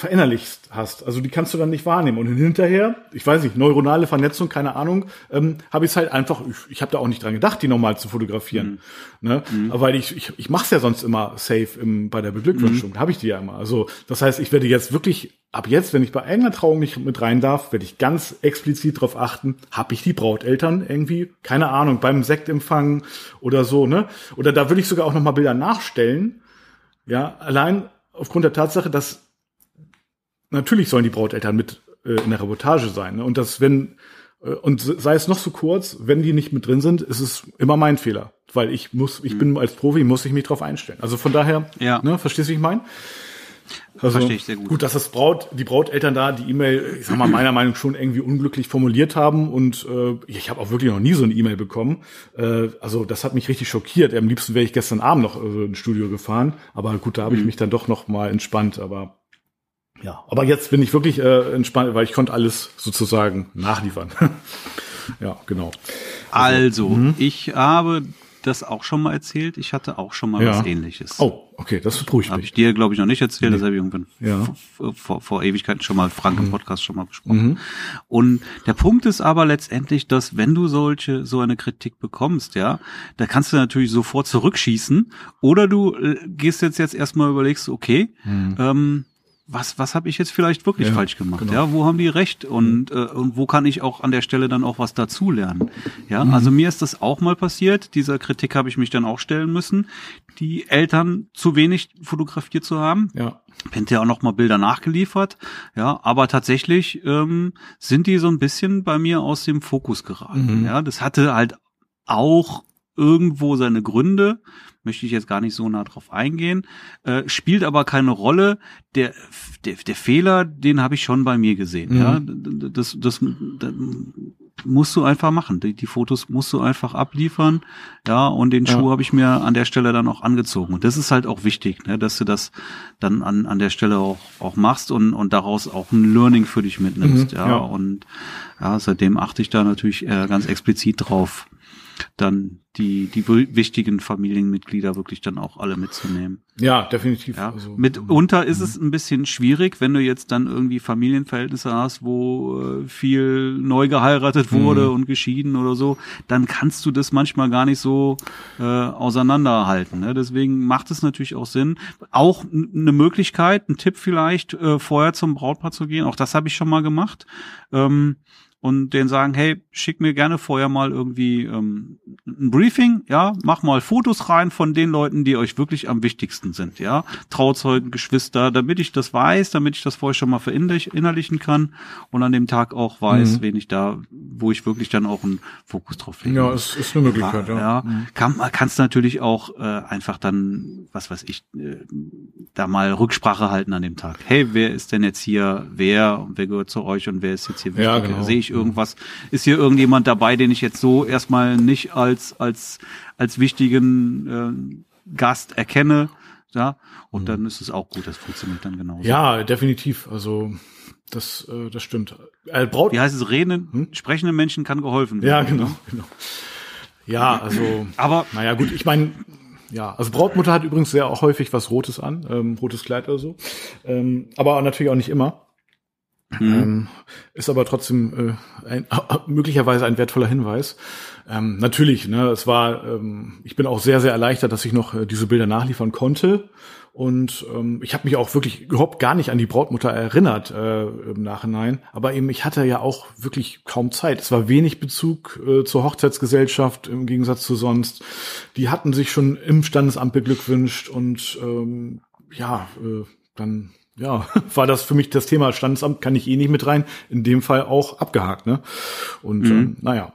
verinnerlichst hast. Also die kannst du dann nicht wahrnehmen. Und hinterher, ich weiß nicht, neuronale Vernetzung, keine Ahnung, ähm, habe ich es halt einfach, ich, ich habe da auch nicht dran gedacht, die nochmal zu fotografieren. Mhm. Ne? Mhm. Weil ich, ich, ich mache es ja sonst immer safe im, bei der Beglückwünschung, mhm. habe ich die ja immer. Also das heißt, ich werde jetzt wirklich, ab jetzt, wenn ich bei irgendeiner Trauung nicht mit rein darf, werde ich ganz explizit darauf achten, habe ich die Brauteltern irgendwie, keine Ahnung, beim Sektempfang oder so, ne? Oder da würde ich sogar auch nochmal Bilder nachstellen. Ja, allein aufgrund der Tatsache, dass natürlich sollen die Brauteltern mit äh, in der Reportage sein. Ne? Und das, wenn, äh, und sei es noch so kurz, wenn die nicht mit drin sind, ist es immer mein Fehler. Weil ich muss, ich mhm. bin als Profi, muss ich mich drauf einstellen. Also von daher, ja. ne, verstehst du, wie ich meine? Also, Verstehe ich sehr gut. Gut, dass das Braut, die Brauteltern da die E-Mail, ich sag mal, meiner Meinung nach schon irgendwie unglücklich formuliert haben und äh, ich habe auch wirklich noch nie so eine E-Mail bekommen. Äh, also das hat mich richtig schockiert. Am liebsten wäre ich gestern Abend noch äh, ins Studio gefahren, aber gut, da habe ich mhm. mich dann doch noch mal entspannt. Aber ja, aber jetzt bin ich wirklich äh, entspannt, weil ich konnte alles sozusagen nachliefern. ja, genau. Also, also mhm. ich habe das auch schon mal erzählt. Ich hatte auch schon mal ja. was ähnliches. Oh, okay, das beruhigt. Habe ich dir, glaube ich, noch nicht erzählt. Nee. Das habe ich irgendwann ja. vor, vor, vor Ewigkeiten schon mal Frank im mhm. Podcast schon mal besprochen. Mhm. Und der Punkt ist aber letztendlich, dass wenn du solche, so eine Kritik bekommst, ja, da kannst du natürlich sofort zurückschießen oder du äh, gehst jetzt jetzt erstmal überlegst, okay, mhm. ähm, was, was habe ich jetzt vielleicht wirklich ja, falsch gemacht? Genau. Ja, wo haben die recht und, äh, und wo kann ich auch an der Stelle dann auch was dazulernen? Ja, mhm. also mir ist das auch mal passiert. Dieser Kritik habe ich mich dann auch stellen müssen, die Eltern zu wenig fotografiert zu haben. Ja. Hinterher auch noch mal Bilder nachgeliefert. Ja, aber tatsächlich ähm, sind die so ein bisschen bei mir aus dem Fokus geraten. Mhm. Ja, das hatte halt auch irgendwo seine Gründe möchte ich jetzt gar nicht so nah drauf eingehen, äh, spielt aber keine Rolle. Der, der, der Fehler, den habe ich schon bei mir gesehen. Mhm. Ja, das, das, das musst du einfach machen. Die, die Fotos musst du einfach abliefern. Ja, und den Schuh ja. habe ich mir an der Stelle dann auch angezogen. Und das ist halt auch wichtig, ne, dass du das dann an, an der Stelle auch, auch machst und, und daraus auch ein Learning für dich mitnimmst. Mhm, ja, ja, und ja, seitdem achte ich da natürlich äh, ganz explizit drauf dann die, die wichtigen Familienmitglieder wirklich dann auch alle mitzunehmen. Ja, definitiv. Ja. Also, Mitunter ist es ein bisschen schwierig, wenn du jetzt dann irgendwie Familienverhältnisse hast, wo äh, viel neu geheiratet wurde mhm. und geschieden oder so, dann kannst du das manchmal gar nicht so äh, auseinanderhalten. Ne? Deswegen macht es natürlich auch Sinn. Auch eine Möglichkeit, ein Tipp vielleicht, äh, vorher zum Brautpaar zu gehen. Auch das habe ich schon mal gemacht. Ähm, und denen sagen, hey, schick mir gerne vorher mal irgendwie ähm, ein Briefing, ja, mach mal Fotos rein von den Leuten, die euch wirklich am wichtigsten sind, ja, Trauzeugen, Geschwister, damit ich das weiß, damit ich das vorher schon mal verinnerlichen kann und an dem Tag auch weiß, mhm. wen ich da, wo ich wirklich dann auch einen Fokus drauf lege. Ja, es ist eine Möglichkeit, ja. ja mhm. kann, kannst natürlich auch äh, einfach dann, was weiß ich, äh, da mal Rücksprache halten an dem Tag. Hey, wer ist denn jetzt hier, wer, wer gehört zu euch und wer ist jetzt hier wichtig? Ja, genau. Sehe ich irgendwas? Ist hier irgendjemand dabei, den ich jetzt so erstmal nicht als, als, als wichtigen äh, Gast erkenne? Ja, und mhm. dann ist es auch gut, das funktioniert dann genauso. Ja, definitiv. Also das, äh, das stimmt. Äh, Braut Wie heißt es? Reden, hm? sprechende Menschen kann geholfen werden. Ja, genau, genau. Ja, also. Aber naja, gut. Ich meine, ja, also Brautmutter hat übrigens sehr auch häufig was Rotes an, ähm, rotes Kleid oder so. Ähm, aber natürlich auch nicht immer. Mhm. Ähm, ist aber trotzdem äh, ein, möglicherweise ein wertvoller Hinweis. Ähm, natürlich, ne, es war, ähm, ich bin auch sehr, sehr erleichtert, dass ich noch äh, diese Bilder nachliefern konnte. Und ähm, ich habe mich auch wirklich überhaupt gar nicht an die Brautmutter erinnert äh, im Nachhinein. Aber eben, ich hatte ja auch wirklich kaum Zeit. Es war wenig Bezug äh, zur Hochzeitsgesellschaft im Gegensatz zu sonst. Die hatten sich schon im Standesamt beglückwünscht und ähm, ja, äh, dann ja, war das für mich das Thema Standesamt, kann ich eh nicht mit rein. In dem Fall auch abgehakt, ne? Und mhm. ähm, naja,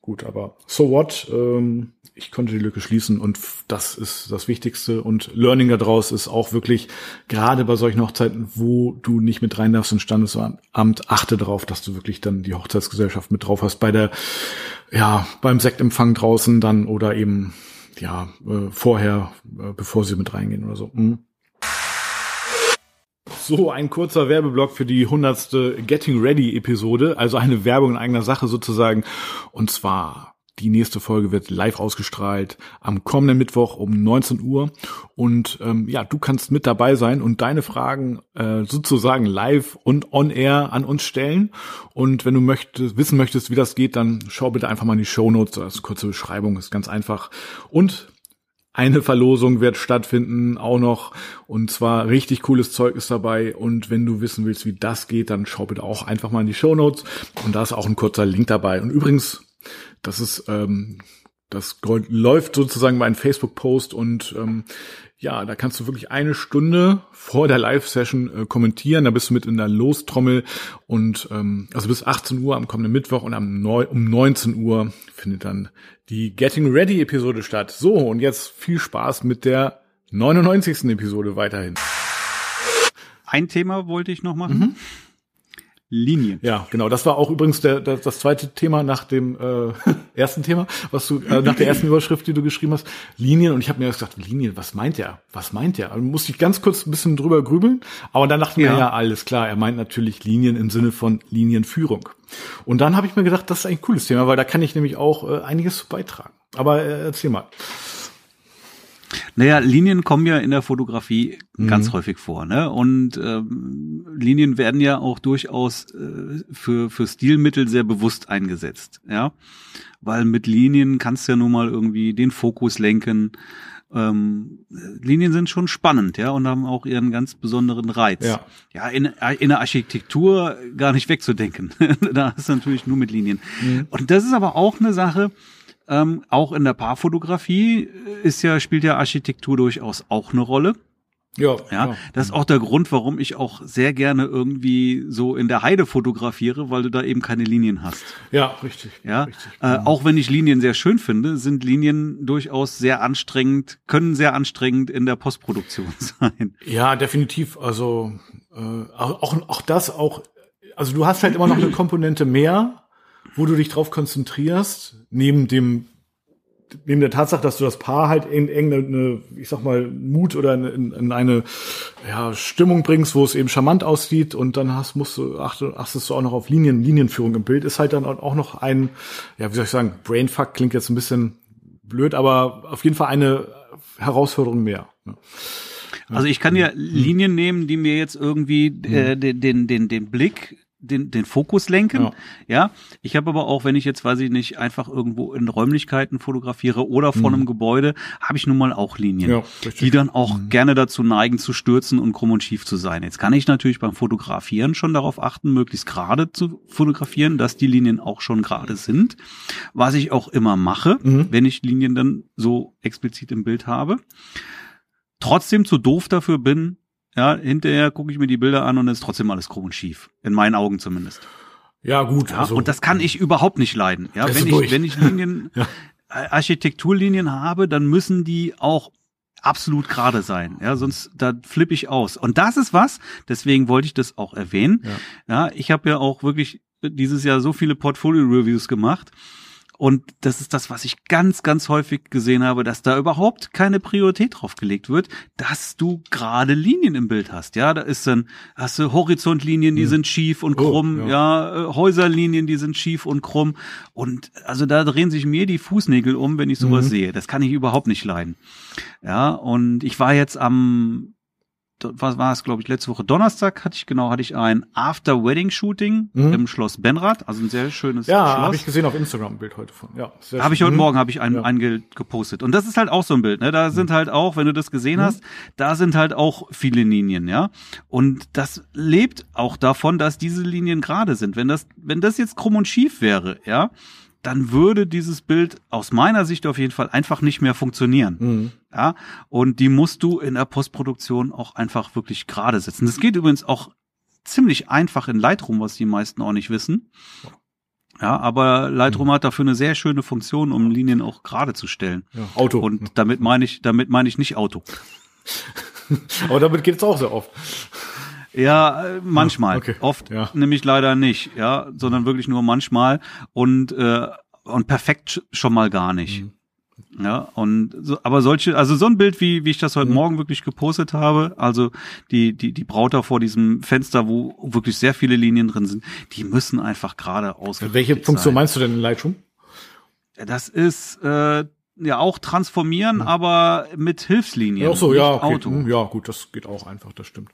gut, aber so what? Ähm, ich konnte die Lücke schließen und das ist das Wichtigste. Und Learning daraus ist auch wirklich, gerade bei solchen Hochzeiten, wo du nicht mit rein darfst ins Standesamt, achte darauf, dass du wirklich dann die Hochzeitsgesellschaft mit drauf hast. Bei der, ja, beim Sektempfang draußen dann oder eben, ja, äh, vorher, äh, bevor sie mit reingehen oder so. Mhm. So, ein kurzer Werbeblock für die hundertste Getting Ready Episode, also eine Werbung in eigener Sache sozusagen. Und zwar die nächste Folge wird live ausgestrahlt am kommenden Mittwoch um 19 Uhr. Und ähm, ja, du kannst mit dabei sein und deine Fragen äh, sozusagen live und on air an uns stellen. Und wenn du möchtest, wissen möchtest, wie das geht, dann schau bitte einfach mal in die Show Notes. Das ist eine kurze Beschreibung, ist ganz einfach. Und eine Verlosung wird stattfinden, auch noch. Und zwar richtig cooles Zeug ist dabei. Und wenn du wissen willst, wie das geht, dann schau bitte auch einfach mal in die Show Notes. Und da ist auch ein kurzer Link dabei. Und übrigens, das ist, ähm, das läuft sozusagen einem Facebook-Post und ähm, ja, da kannst du wirklich eine Stunde vor der Live-Session äh, kommentieren. Da bist du mit in der Lostrommel und ähm, also bis 18 Uhr am kommenden Mittwoch und am Neu um 19 Uhr findet dann die Getting Ready Episode statt. So, und jetzt viel Spaß mit der 99. Episode weiterhin. Ein Thema wollte ich noch machen. Mhm. Linien. Ja, genau. Das war auch übrigens der, der, das zweite Thema nach dem äh, ersten Thema, was du äh, nach der ersten Überschrift, die du geschrieben hast. Linien. Und ich habe mir gesagt, Linien, was meint er? Was meint er? Also musste ich ganz kurz ein bisschen drüber grübeln. Aber dann dachte ich ja. mir, ja, alles klar. Er meint natürlich Linien im Sinne von Linienführung. Und dann habe ich mir gedacht, das ist ein cooles Thema, weil da kann ich nämlich auch äh, einiges beitragen. Aber äh, erzähl mal. Naja, Linien kommen ja in der Fotografie mhm. ganz häufig vor, ne? Und ähm, Linien werden ja auch durchaus äh, für, für Stilmittel sehr bewusst eingesetzt, ja. Weil mit Linien kannst du ja nun mal irgendwie den Fokus lenken. Ähm, Linien sind schon spannend, ja, und haben auch ihren ganz besonderen Reiz. Ja, ja in, in der Architektur gar nicht wegzudenken. da ist natürlich nur mit Linien. Mhm. Und das ist aber auch eine Sache, ähm, auch in der Paarfotografie ist ja, spielt ja Architektur durchaus auch eine Rolle. Ja, ja, das ist auch der Grund, warum ich auch sehr gerne irgendwie so in der Heide fotografiere, weil du da eben keine Linien hast. Ja, richtig. Ja, richtig. Äh, auch wenn ich Linien sehr schön finde, sind Linien durchaus sehr anstrengend, können sehr anstrengend in der Postproduktion sein. Ja, definitiv. Also äh, auch, auch das auch. Also du hast halt immer noch eine Komponente mehr wo du dich drauf konzentrierst, neben dem neben der Tatsache, dass du das Paar halt in irgendeine, ich sag mal, Mut oder in, in eine ja, Stimmung bringst, wo es eben charmant aussieht und dann hast, musst du, achtest, achtest du auch noch auf Linien, Linienführung im Bild, ist halt dann auch noch ein, ja, wie soll ich sagen, Brainfuck klingt jetzt ein bisschen blöd, aber auf jeden Fall eine Herausforderung mehr. Ja. Also ich kann ja Linien nehmen, die mir jetzt irgendwie äh, den, den, den, den Blick den, den Fokus lenken. Ja. ja. Ich habe aber auch, wenn ich jetzt, weiß ich nicht, einfach irgendwo in Räumlichkeiten fotografiere oder vor mhm. einem Gebäude, habe ich nun mal auch Linien, ja, die dann auch mhm. gerne dazu neigen, zu stürzen und krumm und schief zu sein. Jetzt kann ich natürlich beim Fotografieren schon darauf achten, möglichst gerade zu fotografieren, dass die Linien auch schon gerade sind. Was ich auch immer mache, mhm. wenn ich Linien dann so explizit im Bild habe. Trotzdem zu doof dafür bin, ja, hinterher gucke ich mir die Bilder an und es ist trotzdem alles krumm und schief. In meinen Augen zumindest. Ja, gut. Ja, also, und das kann ich überhaupt nicht leiden. Ja, wenn ich, durch. wenn ich Linien, ja. Architekturlinien habe, dann müssen die auch absolut gerade sein. Ja, sonst da flippe ich aus. Und das ist was, deswegen wollte ich das auch erwähnen. Ja, ja ich habe ja auch wirklich dieses Jahr so viele Portfolio-Reviews gemacht. Und das ist das, was ich ganz, ganz häufig gesehen habe, dass da überhaupt keine Priorität drauf gelegt wird, dass du gerade Linien im Bild hast. Ja, da ist dann, hast du Horizontlinien, die mhm. sind schief und oh, krumm, oh, ja. ja, äh, Häuserlinien, die sind schief und krumm. Und also da drehen sich mir die Fußnägel um, wenn ich sowas mhm. sehe. Das kann ich überhaupt nicht leiden. Ja, und ich war jetzt am was war es, glaube ich, letzte Woche Donnerstag hatte ich genau, hatte ich ein After-Wedding-Shooting mhm. im Schloss Benrath, also ein sehr schönes ja, Schloss. Ja, habe ich gesehen auf Instagram ein Bild heute von. Ja, habe ich heute mhm. Morgen habe ich ein, ja. ein gepostet und das ist halt auch so ein Bild, ne? Da mhm. sind halt auch, wenn du das gesehen mhm. hast, da sind halt auch viele Linien, ja? Und das lebt auch davon, dass diese Linien gerade sind. Wenn das wenn das jetzt krumm und schief wäre, ja? Dann würde dieses Bild aus meiner Sicht auf jeden Fall einfach nicht mehr funktionieren. Mhm. Ja, und die musst du in der Postproduktion auch einfach wirklich gerade setzen. Das geht übrigens auch ziemlich einfach in Lightroom, was die meisten auch nicht wissen. Ja, aber Lightroom mhm. hat dafür eine sehr schöne Funktion, um Linien auch gerade zu stellen. Ja, Auto. Und damit meine ich, damit meine ich nicht Auto. aber damit geht es auch sehr oft. Ja, äh, manchmal. Okay. Oft ja. nämlich leider nicht, ja, sondern wirklich nur manchmal und äh, und perfekt schon mal gar nicht. Mhm. Ja, und so, aber solche, also so ein Bild, wie, wie ich das heute mhm. Morgen wirklich gepostet habe, also die, die, die Braut da vor diesem Fenster, wo wirklich sehr viele Linien drin sind, die müssen einfach gerade ausgerichtet Welche Funktion sein. meinst du denn in Lightroom? Das ist äh, ja auch transformieren, mhm. aber mit Hilfslinien. Ja, so, ja, okay. Auto. Hm, ja, gut, das geht auch einfach, das stimmt.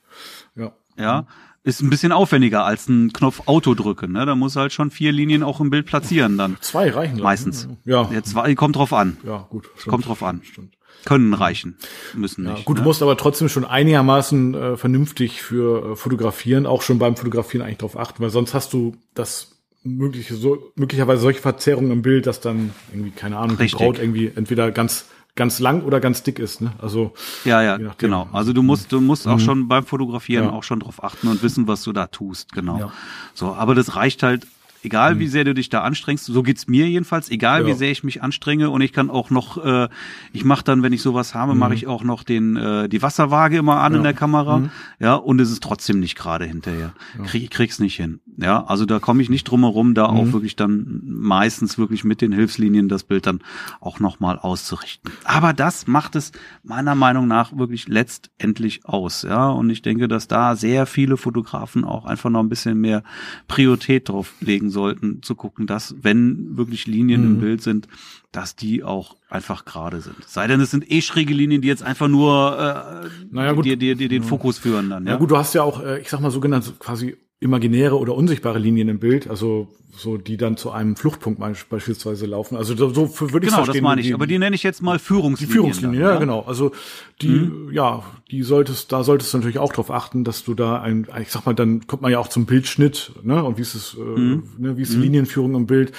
Ja. Ja, ist ein bisschen aufwendiger als ein Knopf Auto drücken. Ne? Da muss halt schon vier Linien auch im Bild platzieren dann. Zwei reichen meistens. Ja. ja. Zwei kommt drauf an. Ja, gut. Stimmt, kommt drauf an. Stimmt. Können reichen, müssen nicht. Ja, gut, ne? du musst aber trotzdem schon einigermaßen äh, vernünftig für äh, fotografieren, auch schon beim Fotografieren eigentlich drauf achten, weil sonst hast du das mögliche so möglicherweise solche Verzerrungen im Bild, dass dann irgendwie keine Ahnung Richtig. die Braut irgendwie entweder ganz ganz lang oder ganz dick ist. Ne? Also ja, ja, genau. Also du musst, du musst auch mhm. schon beim Fotografieren ja. auch schon drauf achten und wissen, was du da tust. Genau. Ja. So, aber das reicht halt Egal wie mhm. sehr du dich da anstrengst, so geht's mir jedenfalls, egal ja. wie sehr ich mich anstrenge und ich kann auch noch, äh, ich mache dann, wenn ich sowas habe, mhm. mache ich auch noch den äh, die Wasserwaage immer an ja. in der Kamera, mhm. ja, und es ist trotzdem nicht gerade hinterher. Ja. Krieg, ich krieg's nicht hin. Ja, also da komme ich nicht drum herum, da mhm. auch wirklich dann meistens wirklich mit den Hilfslinien das Bild dann auch nochmal auszurichten. Aber das macht es meiner Meinung nach wirklich letztendlich aus, ja, und ich denke, dass da sehr viele Fotografen auch einfach noch ein bisschen mehr Priorität drauf legen sollten, zu gucken, dass, wenn wirklich Linien mhm. im Bild sind, dass die auch einfach gerade sind. Sei denn, es sind eh schräge Linien, die jetzt einfach nur äh, naja, gut. dir, dir, dir den Fokus führen dann. Ja? ja gut, du hast ja auch, äh, ich sag mal, sogenannte quasi imaginäre oder unsichtbare Linien im Bild, also so die dann zu einem Fluchtpunkt beispielsweise laufen. Also so, so würde ich genau, das meine ich. Die, aber die nenne ich jetzt mal Führungslinien. Die Führungslinien, dann, ja, genau. Also die, mhm. ja, die solltest, da solltest du natürlich auch darauf achten, dass du da ein, ich sag mal, dann kommt man ja auch zum Bildschnitt, ne? Und wie ist es, äh, mhm. ne, wie ist die mhm. Linienführung im Bild?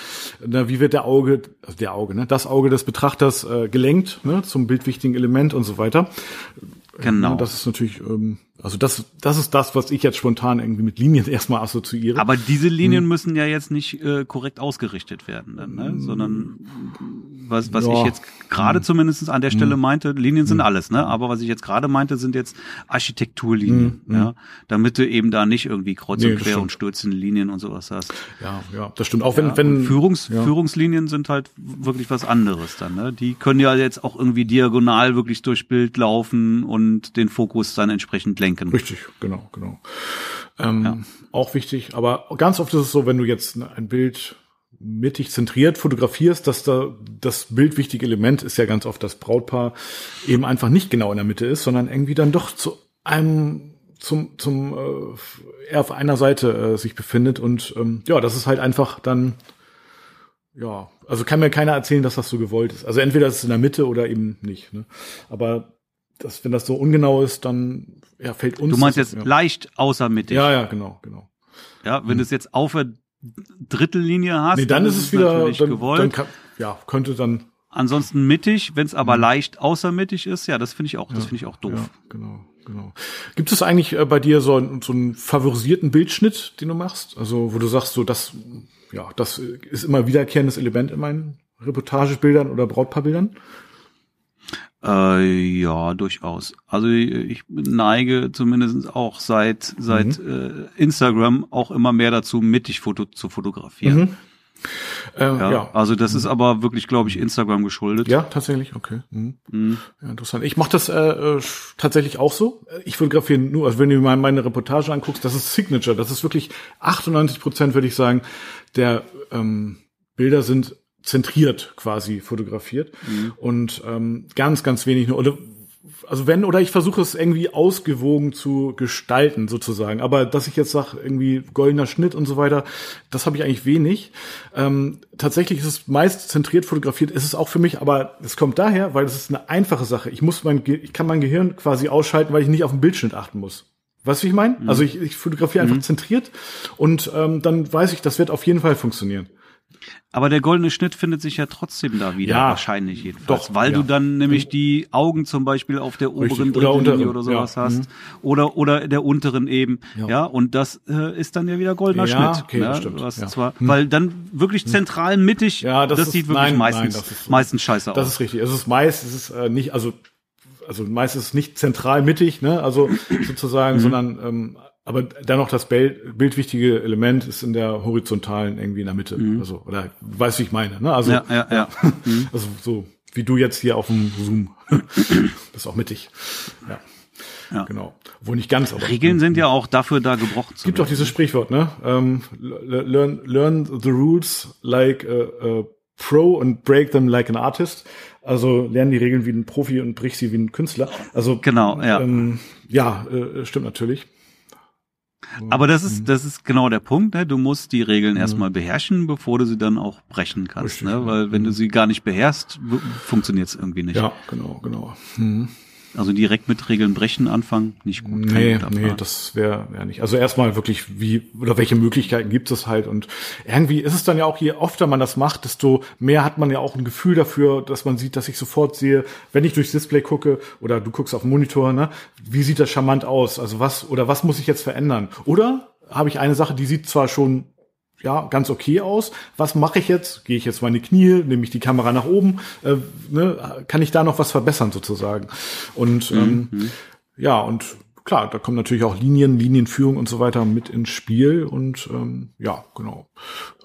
Na, wie wird der Auge, also der Auge, ne, das Auge des Betrachters äh, gelenkt, ne, zum bildwichtigen Element und so weiter. Genau. Das ist natürlich, ähm, also das, das ist das, was ich jetzt spontan irgendwie mit Linien erstmal assoziiere. Aber diese Linien hm. müssen ja jetzt nicht äh, korrekt ausgerichtet werden, dann, ne? sondern was, was ja. ich jetzt gerade hm. zumindest an der Stelle hm. meinte, Linien sind hm. alles, ne? Aber was ich jetzt gerade meinte, sind jetzt Architekturlinien, hm. ja, damit du eben da nicht irgendwie kreuz nee, und quer und stürzende Linien und sowas hast. Ja, ja, das stimmt. Auch wenn, ja, wenn Führungs, ja. Führungslinien sind halt wirklich was anderes dann, ne? Die können ja jetzt auch irgendwie diagonal wirklich durchs Bild laufen und den Fokus dann entsprechend lenken. Richtig, genau, genau. Ähm, ja. Auch wichtig, aber ganz oft ist es so, wenn du jetzt ein Bild mittig zentriert fotografierst, dass da das bildwichtige Element ist ja ganz oft das Brautpaar eben einfach nicht genau in der Mitte ist, sondern irgendwie dann doch zu einem zum, zum äh, eher auf einer Seite äh, sich befindet. Und ähm, ja, das ist halt einfach dann, ja, also kann mir keiner erzählen, dass das so gewollt ist. Also entweder ist es in der Mitte oder eben nicht. Ne? Aber das, wenn das so ungenau ist, dann ja, fällt uns. Du meinst das, jetzt ja. leicht außermittig. Ja, ja, genau, genau. Ja, wenn du es jetzt auf der Drittellinie hast, Nee, dann ist es wieder, natürlich dann, gewollt. dann kann, ja, könnte dann. Ansonsten mittig, wenn es aber leicht außermittig ist, ja, das finde ich auch, das finde ich auch doof. Ja, genau, genau. Gibt es eigentlich äh, bei dir so, einen- so einen favorisierten Bildschnitt, den du machst? Also, wo du sagst, so das, ja, das ist immer wiederkehrendes Element in meinen Reportagebildern oder Brautpaarbildern? Äh, ja, durchaus. Also ich neige zumindest auch seit seit Mhm. äh, Instagram auch immer mehr dazu, mittig Foto zu fotografieren. Äh, Ja, ja. Also das ist aber wirklich, glaube ich, Instagram geschuldet. Ja, tatsächlich, okay. Mhm. Mhm. Ja, interessant. Ich mache das äh, äh, tatsächlich auch so. Ich fotografiere nur, also wenn du mal meine Reportage anguckst, das ist Signature. Das ist wirklich 98 Prozent, würde ich sagen, der ähm, Bilder sind zentriert quasi fotografiert und ähm, ganz, ganz wenig nur. Oder, also wenn, oder ich versuche es irgendwie ausgewogen zu gestalten, sozusagen. Aber dass ich jetzt sage, irgendwie goldener Schnitt und so weiter, das habe ich eigentlich wenig. Ähm, tatsächlich ist es meist zentriert fotografiert, ist es auch für mich, aber es kommt daher, weil es ist eine einfache Sache. Ich muss mein, Ge ich kann mein Gehirn quasi ausschalten, weil ich nicht auf den Bildschnitt achten muss. Weißt du, wie ich meine? Also ich, ich fotografiere einfach zentriert und ähm, dann weiß ich, das wird auf jeden Fall funktionieren. Aber der goldene Schnitt findet sich ja trotzdem da wieder, Ja, wahrscheinlich jedenfalls. doch, weil ja. du dann nämlich die Augen zum Beispiel auf der oberen oder Drittellinie oder sowas ja. hast. Mhm. Oder, oder der unteren eben. Ja. Und das äh, ist dann ja wieder goldener Schnitt. okay, ne? das stimmt, ja. zwar, Weil dann wirklich zentral mittig, Ja, das das, ist- sieht wirklich nein, nein, meistens, das ist so. meistens scheiße Das aus. ist richtig. Es ist meist, es ist äh, nicht, also also meist ist es nicht zentral mittig, ne? Also sozusagen, sondern ähm, aber dennoch das Bild, bildwichtige Element ist in der horizontalen irgendwie in der Mitte. Also oder weißt du, wie ich meine, ne? Also Ja, ja, ja. also so wie du jetzt hier auf dem Zoom. das ist auch mittig. Ja. Ja. Genau. Wohl nicht ganz, aber Regeln sind ja auch dafür da gebrochen zu gibt doch werden. dieses Sprichwort, ne? Ähm, le- learn, learn the rules like a, a pro and break them like an artist. Also lernen die Regeln wie ein Profi und brich sie wie ein Künstler. Also Genau, ja. ähm, ja, äh, stimmt natürlich. Aber das Mhm. ist, das ist genau der Punkt, ne? Du musst die Regeln erstmal beherrschen, bevor du sie dann auch brechen kannst, Richtig, ne? Weil wenn du sie gar nicht beherrschst, funktioniert es irgendwie nicht. Ja, genau, genau. Hm. Also direkt mit Regeln brechen anfangen, nicht gut. Nee, nee, das wäre wär nicht. Also erstmal wirklich, wie oder welche Möglichkeiten gibt es halt und irgendwie ist es dann ja auch, je öfter man das macht, desto mehr hat man ja auch ein Gefühl dafür, dass man sieht, dass ich sofort sehe, wenn ich durchs Display gucke oder du guckst auf den Monitor, ne, wie sieht das charmant aus? Also was oder was muss ich jetzt verändern? Oder habe ich eine Sache, die sieht zwar schon ja, ganz okay aus. Was mache ich jetzt? Gehe ich jetzt meine Knie? Nehme ich die Kamera nach oben? Äh, ne? Kann ich da noch was verbessern sozusagen? Und ähm, ja, und klar, da kommen natürlich auch Linien, Linienführung und so weiter mit ins Spiel. Und ähm, ja, genau,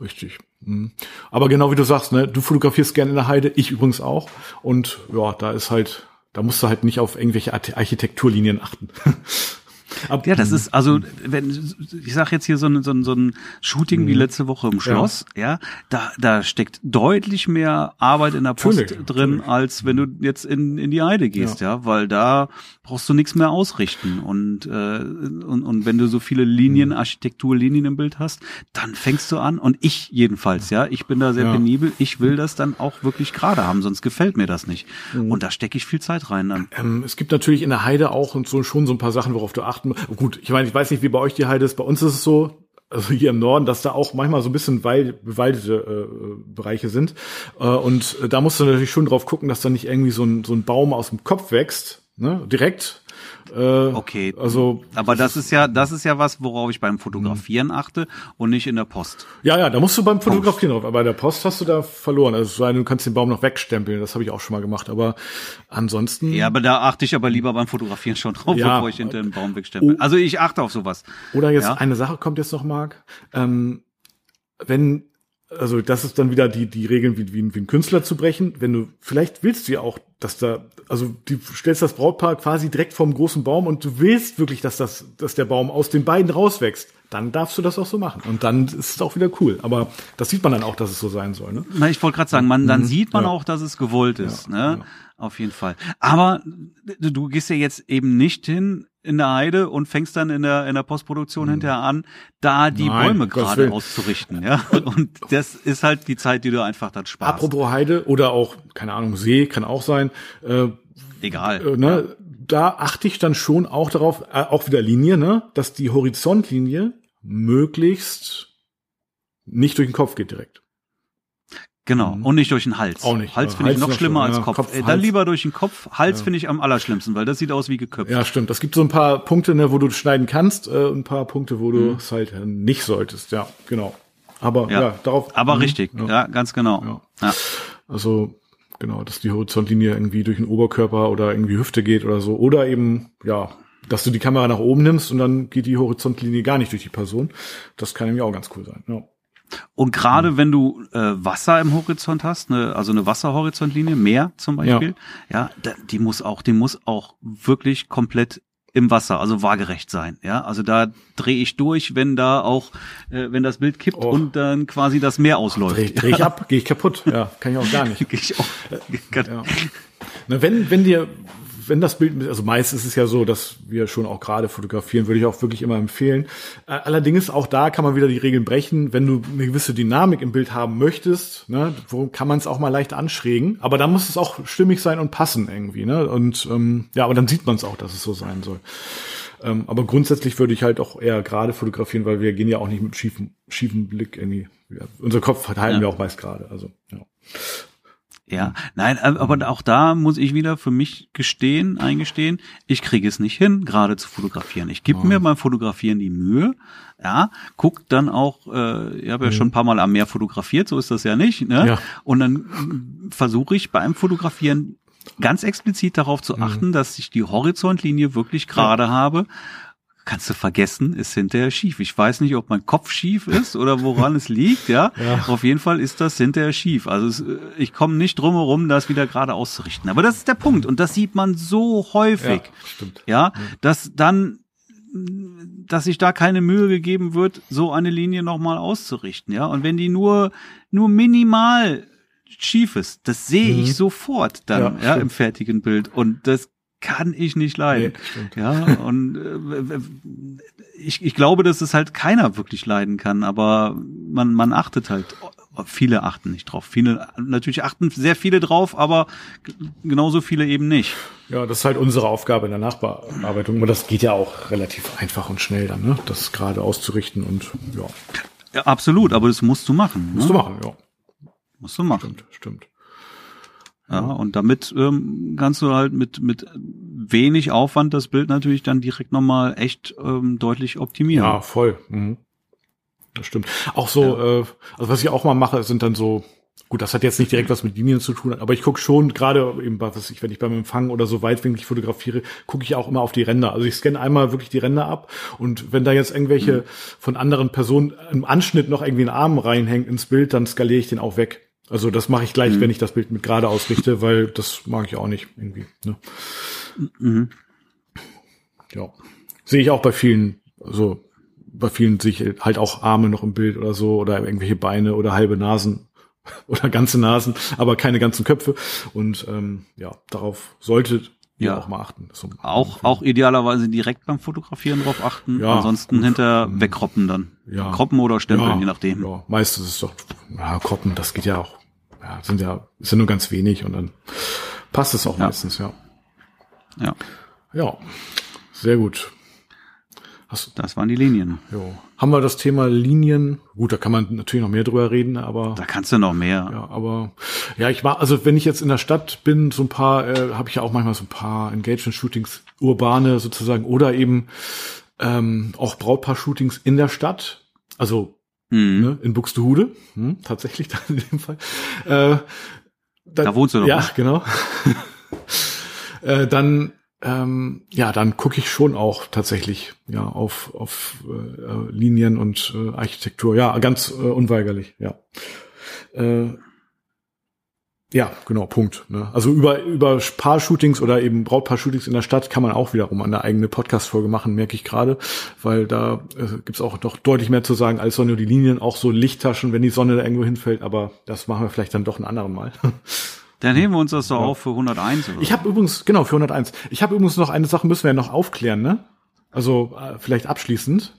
richtig. Mhm. Aber genau wie du sagst, ne, du fotografierst gerne in der Heide, ich übrigens auch. Und ja, da ist halt, da musst du halt nicht auf irgendwelche Arch- Architekturlinien achten. Ab, Ja, das ist, also, wenn, ich sag jetzt hier so ein, so ein, so ein Shooting wie letzte Woche im Schloss, ja, da, da steckt deutlich mehr Arbeit in der Post Natürlich, drin, natürlich. als wenn du jetzt in, in die Heide gehst, ja. weil da brauchst du nichts mehr ausrichten und, äh, und, und wenn du so viele Linien, Architekturlinien im Bild hast, dann fängst du an und ich jedenfalls, ja, ich bin da sehr Ja. penibel, ich will das dann auch wirklich gerade haben, sonst gefällt mir das nicht. Und da stecke ich viel Zeit rein dann. Ähm, es gibt natürlich in der Heide auch und so schon so ein paar Sachen, worauf du achten musst. Gut, ich meine, ich weiß nicht, wie bei euch die Heide ist. Bei uns ist es so, also hier im Norden, dass da auch manchmal so ein bisschen bewaldete äh, Bereiche sind. Äh, und da musst du natürlich schon drauf gucken, dass da nicht irgendwie so ein, so ein Baum aus dem Kopf wächst, ne? direkt. Äh, Okay. Also Aber das ist ja, das ist ja was, worauf ich beim Fotografieren achte und nicht in der Post. ja, ja, da musst du beim Fotografieren drauf. Aber bei der Post hast du da verloren. Also du kannst den Baum noch wegstempeln. Das habe ich auch schon mal gemacht. Aber ansonsten. Ja, aber da achte ich aber lieber beim Fotografieren schon drauf, Ja. bevor ich hinter den Baum wegstempel. Oh. Also ich achte auf sowas. Oder jetzt Ja. eine Sache kommt jetzt noch, Marc. Ähm, wenn, also das ist dann wieder die, die Regeln wie, wie, wie ein Künstler zu brechen. Wenn du, vielleicht willst du ja auch, dass da, also du stellst das Brautpaar quasi direkt vorm großen Baum und du willst wirklich, dass das, dass der Baum aus den beiden rauswächst. Dann darfst du das auch so machen. Und dann ist es auch wieder cool. Aber das sieht man dann auch, dass es so sein soll, ne? Na, ich wollte gerade sagen, man, dann sieht man Mhm. Ja. auch, dass es gewollt ist, ne? Auf jeden Fall. Aber du, du gehst ja jetzt eben nicht hin in der Heide und fängst dann in der in der Postproduktion mhm. hinterher an, da die Nein, Bäume gerade auszurichten, ja. Und das ist halt die Zeit, die du einfach dann sparst. Apropos Heide oder auch keine Ahnung See kann auch sein. Äh, Egal. Äh, ne, da achte ich dann schon auch darauf, äh, auch wieder Linie, ne, dass die Horizontlinie möglichst nicht durch den Kopf geht direkt. Genau. Mhm. Und nicht durch den Hals. Auch nicht. Hals finde ich noch schlimmer als ja, Kopf. Kopf äh, dann lieber durch den Kopf. Hals ja. finde ich am allerschlimmsten, weil das sieht aus wie geköpft. Ja, stimmt. Es gibt so ein paar Punkte, ne, wo du schneiden kannst, äh, ein paar Punkte, wo du mhm. es halt nicht solltest. Ja, genau. Aber ja, ja darauf. Aber mh, richtig. Ja. ganz genau. Ja. Also genau, dass die Horizontlinie irgendwie durch den Oberkörper oder irgendwie Hüfte geht oder so. Oder eben, ja, dass du die Kamera nach oben nimmst und dann geht die Horizontlinie gar nicht durch die Person. Das kann nämlich auch ganz cool sein. Ja. Und gerade mhm. wenn du äh, Wasser im Horizont hast, ne, also eine Wasserhorizontlinie, Meer zum Beispiel, ja, ja die muss auch, die muss auch wirklich komplett im Wasser, also waagerecht sein. Ja, also da drehe ich durch, wenn da auch, äh, wenn das Bild kippt oh. und dann quasi das Meer ausläuft. Dreh, dreh ich ab, gehe ich kaputt. Ja, kann ich auch gar nicht. Geh ich auch. Ja. Na, wenn, wenn dir, wenn das Bild, also meist ist es ja so, dass wir schon auch gerade fotografieren, würde ich auch wirklich immer empfehlen. Äh, allerdings auch da kann man wieder die Regeln brechen. Wenn du eine gewisse Dynamik im Bild haben möchtest, ne, wo kann man es auch mal leicht anschrägen. Aber da muss es auch stimmig sein und passen irgendwie. Ne? Und ähm, ja, aber dann sieht man es auch, dass es so sein soll. Ähm, aber grundsätzlich würde ich halt auch eher gerade fotografieren, weil wir gehen ja auch nicht mit schiefen, schiefen Blick irgendwie. Ja, unser Kopf verteilen ja. wir auch meist gerade. Also ja. Ja, nein, aber auch da muss ich wieder für mich gestehen, eingestehen, ich kriege es nicht hin, gerade zu fotografieren. Ich gebe oh. mir beim Fotografieren die Mühe, ja, guck dann auch, äh, ich habe ja mhm. schon ein paar Mal am Meer fotografiert, so ist das ja nicht, ne? Ja. Und dann versuche ich beim Fotografieren ganz explizit darauf zu mhm. achten, mhm. dass ich die Horizontlinie wirklich gerade ja. habe kannst du vergessen, ist hinterher schief. Ich weiß nicht, ob mein Kopf schief ist oder woran es liegt, ja? ja. Auf jeden Fall ist das hinterher schief. Also es, ich komme nicht drum herum, das wieder gerade auszurichten. Aber das ist der Punkt und das sieht man so häufig. Ja, stimmt. ja dass dann dass sich da keine Mühe gegeben wird, so eine Linie nochmal auszurichten, ja. Und wenn die nur, nur minimal schief ist, das sehe ich mhm. sofort dann, ja, ja im fertigen Bild. Und das kann ich nicht leiden. Nee, ja, und äh, ich, ich glaube, dass es halt keiner wirklich leiden kann, aber man, man achtet halt. Viele achten nicht drauf. Viele, natürlich achten sehr viele drauf, aber genauso viele eben nicht. Ja, das ist halt unsere Aufgabe in der Nachbearbeitung. Aber das geht ja auch relativ einfach und schnell dann, ne? Das gerade auszurichten und ja. ja absolut, aber das musst du machen. Musst ne? du machen, ja. Musst du machen. Stimmt, stimmt. Ja, und damit ähm, kannst du halt mit, mit wenig Aufwand das Bild natürlich dann direkt nochmal echt ähm, deutlich optimieren. Ja, voll. Mhm. Das stimmt. Auch so, ja. äh, also was ich auch mal mache, sind dann so, gut, das hat jetzt nicht direkt was mit Linien zu tun, aber ich gucke schon, gerade eben, was ich, wenn ich beim Empfang oder so weitwinklig fotografiere, gucke ich auch immer auf die Ränder. Also ich scanne einmal wirklich die Ränder ab und wenn da jetzt irgendwelche mhm. von anderen Personen im Anschnitt noch irgendwie ein Arm reinhängt ins Bild, dann skaliere ich den auch weg. Also das mache ich gleich, mhm. wenn ich das Bild mit gerade ausrichte, weil das mag ich auch nicht irgendwie. Ne? Mhm. Ja. Sehe ich auch bei vielen, also bei vielen sich halt auch Arme noch im Bild oder so oder irgendwelche Beine oder halbe Nasen oder ganze Nasen, aber keine ganzen Köpfe. Und ähm, ja, darauf solltet ihr ja. auch mal achten. Auch, auch idealerweise direkt beim Fotografieren drauf achten. Ja, Ansonsten gut. hinter mhm. wegkroppen dann. Ja. Kroppen oder stempeln, ja, je nachdem. Ja, meistens ist es doch, ja, kroppen, das geht ja auch ja, sind ja, sind nur ganz wenig und dann passt es auch ja. meistens, ja. Ja. Ja, sehr gut. Hast, das waren die Linien. Jo. Haben wir das Thema Linien? Gut, da kann man natürlich noch mehr drüber reden, aber. Da kannst du noch mehr. Ja, aber ja, ich war, also wenn ich jetzt in der Stadt bin, so ein paar, äh, habe ich ja auch manchmal so ein paar Engagement-Shootings, urbane sozusagen, oder eben ähm, auch Brautpaar-Shootings in der Stadt. Also Mhm. Ne, in Buxtehude, hm, tatsächlich dann in dem Fall. Äh, dann, da wohnst du doch. Ja, nicht. genau. äh, dann ähm, ja, dann gucke ich schon auch tatsächlich ja auf auf äh, Linien und äh, Architektur. Ja, ganz äh, unweigerlich. Ja. Äh, ja, genau, Punkt. Ne? Also über, über Paar-Shootings oder eben Brautpaar-Shootings in der Stadt kann man auch wiederum eine eigene Podcast-Folge machen, merke ich gerade, weil da äh, gibt's auch noch deutlich mehr zu sagen als nur die Linien, auch so Lichttaschen, wenn die Sonne da irgendwo hinfällt, aber das machen wir vielleicht dann doch ein anderen Mal. Dann nehmen wir uns das doch ja. auf für 101 oder Ich habe übrigens, genau, für 101. Ich habe übrigens noch eine Sache, müssen wir ja noch aufklären, ne? Also äh, vielleicht abschließend.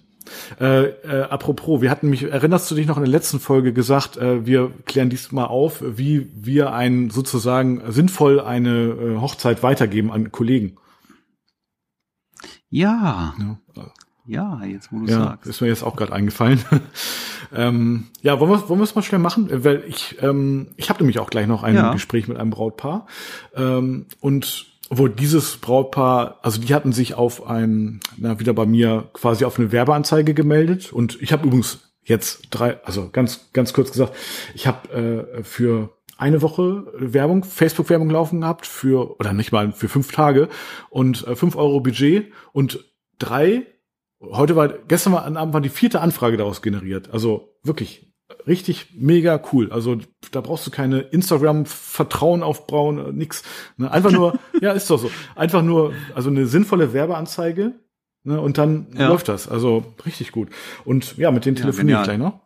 Äh, äh, apropos, wir hatten mich, erinnerst du dich noch in der letzten Folge gesagt, äh, wir klären diesmal auf, wie wir ein sozusagen sinnvoll eine äh, Hochzeit weitergeben an Kollegen. Ja. ja. Ja, jetzt wo du ja, sagst. Ist mir jetzt auch gerade eingefallen. ähm, ja, wollen wir wollen wir es mal schnell machen, weil ich ähm, ich habe nämlich auch gleich noch ein ja. Gespräch mit einem Brautpaar ähm, und wo dieses Brautpaar, also die hatten sich auf ein, na wieder bei mir quasi auf eine Werbeanzeige gemeldet und ich habe übrigens jetzt drei, also ganz ganz kurz gesagt, ich habe äh, für eine Woche Werbung, Facebook-Werbung laufen gehabt für, oder nicht mal, für fünf Tage und äh, fünf Euro Budget und drei Heute war, gestern war, Abend war die vierte Anfrage daraus generiert. Also wirklich richtig mega cool. Also da brauchst du keine Instagram-Vertrauen aufbauen, nix. Ne? Einfach nur, ja, ist doch so. Einfach nur, also eine sinnvolle Werbeanzeige ne? und dann ja. läuft das. Also richtig gut. Und ja, mit denen telefoniere ja, ich gleich noch.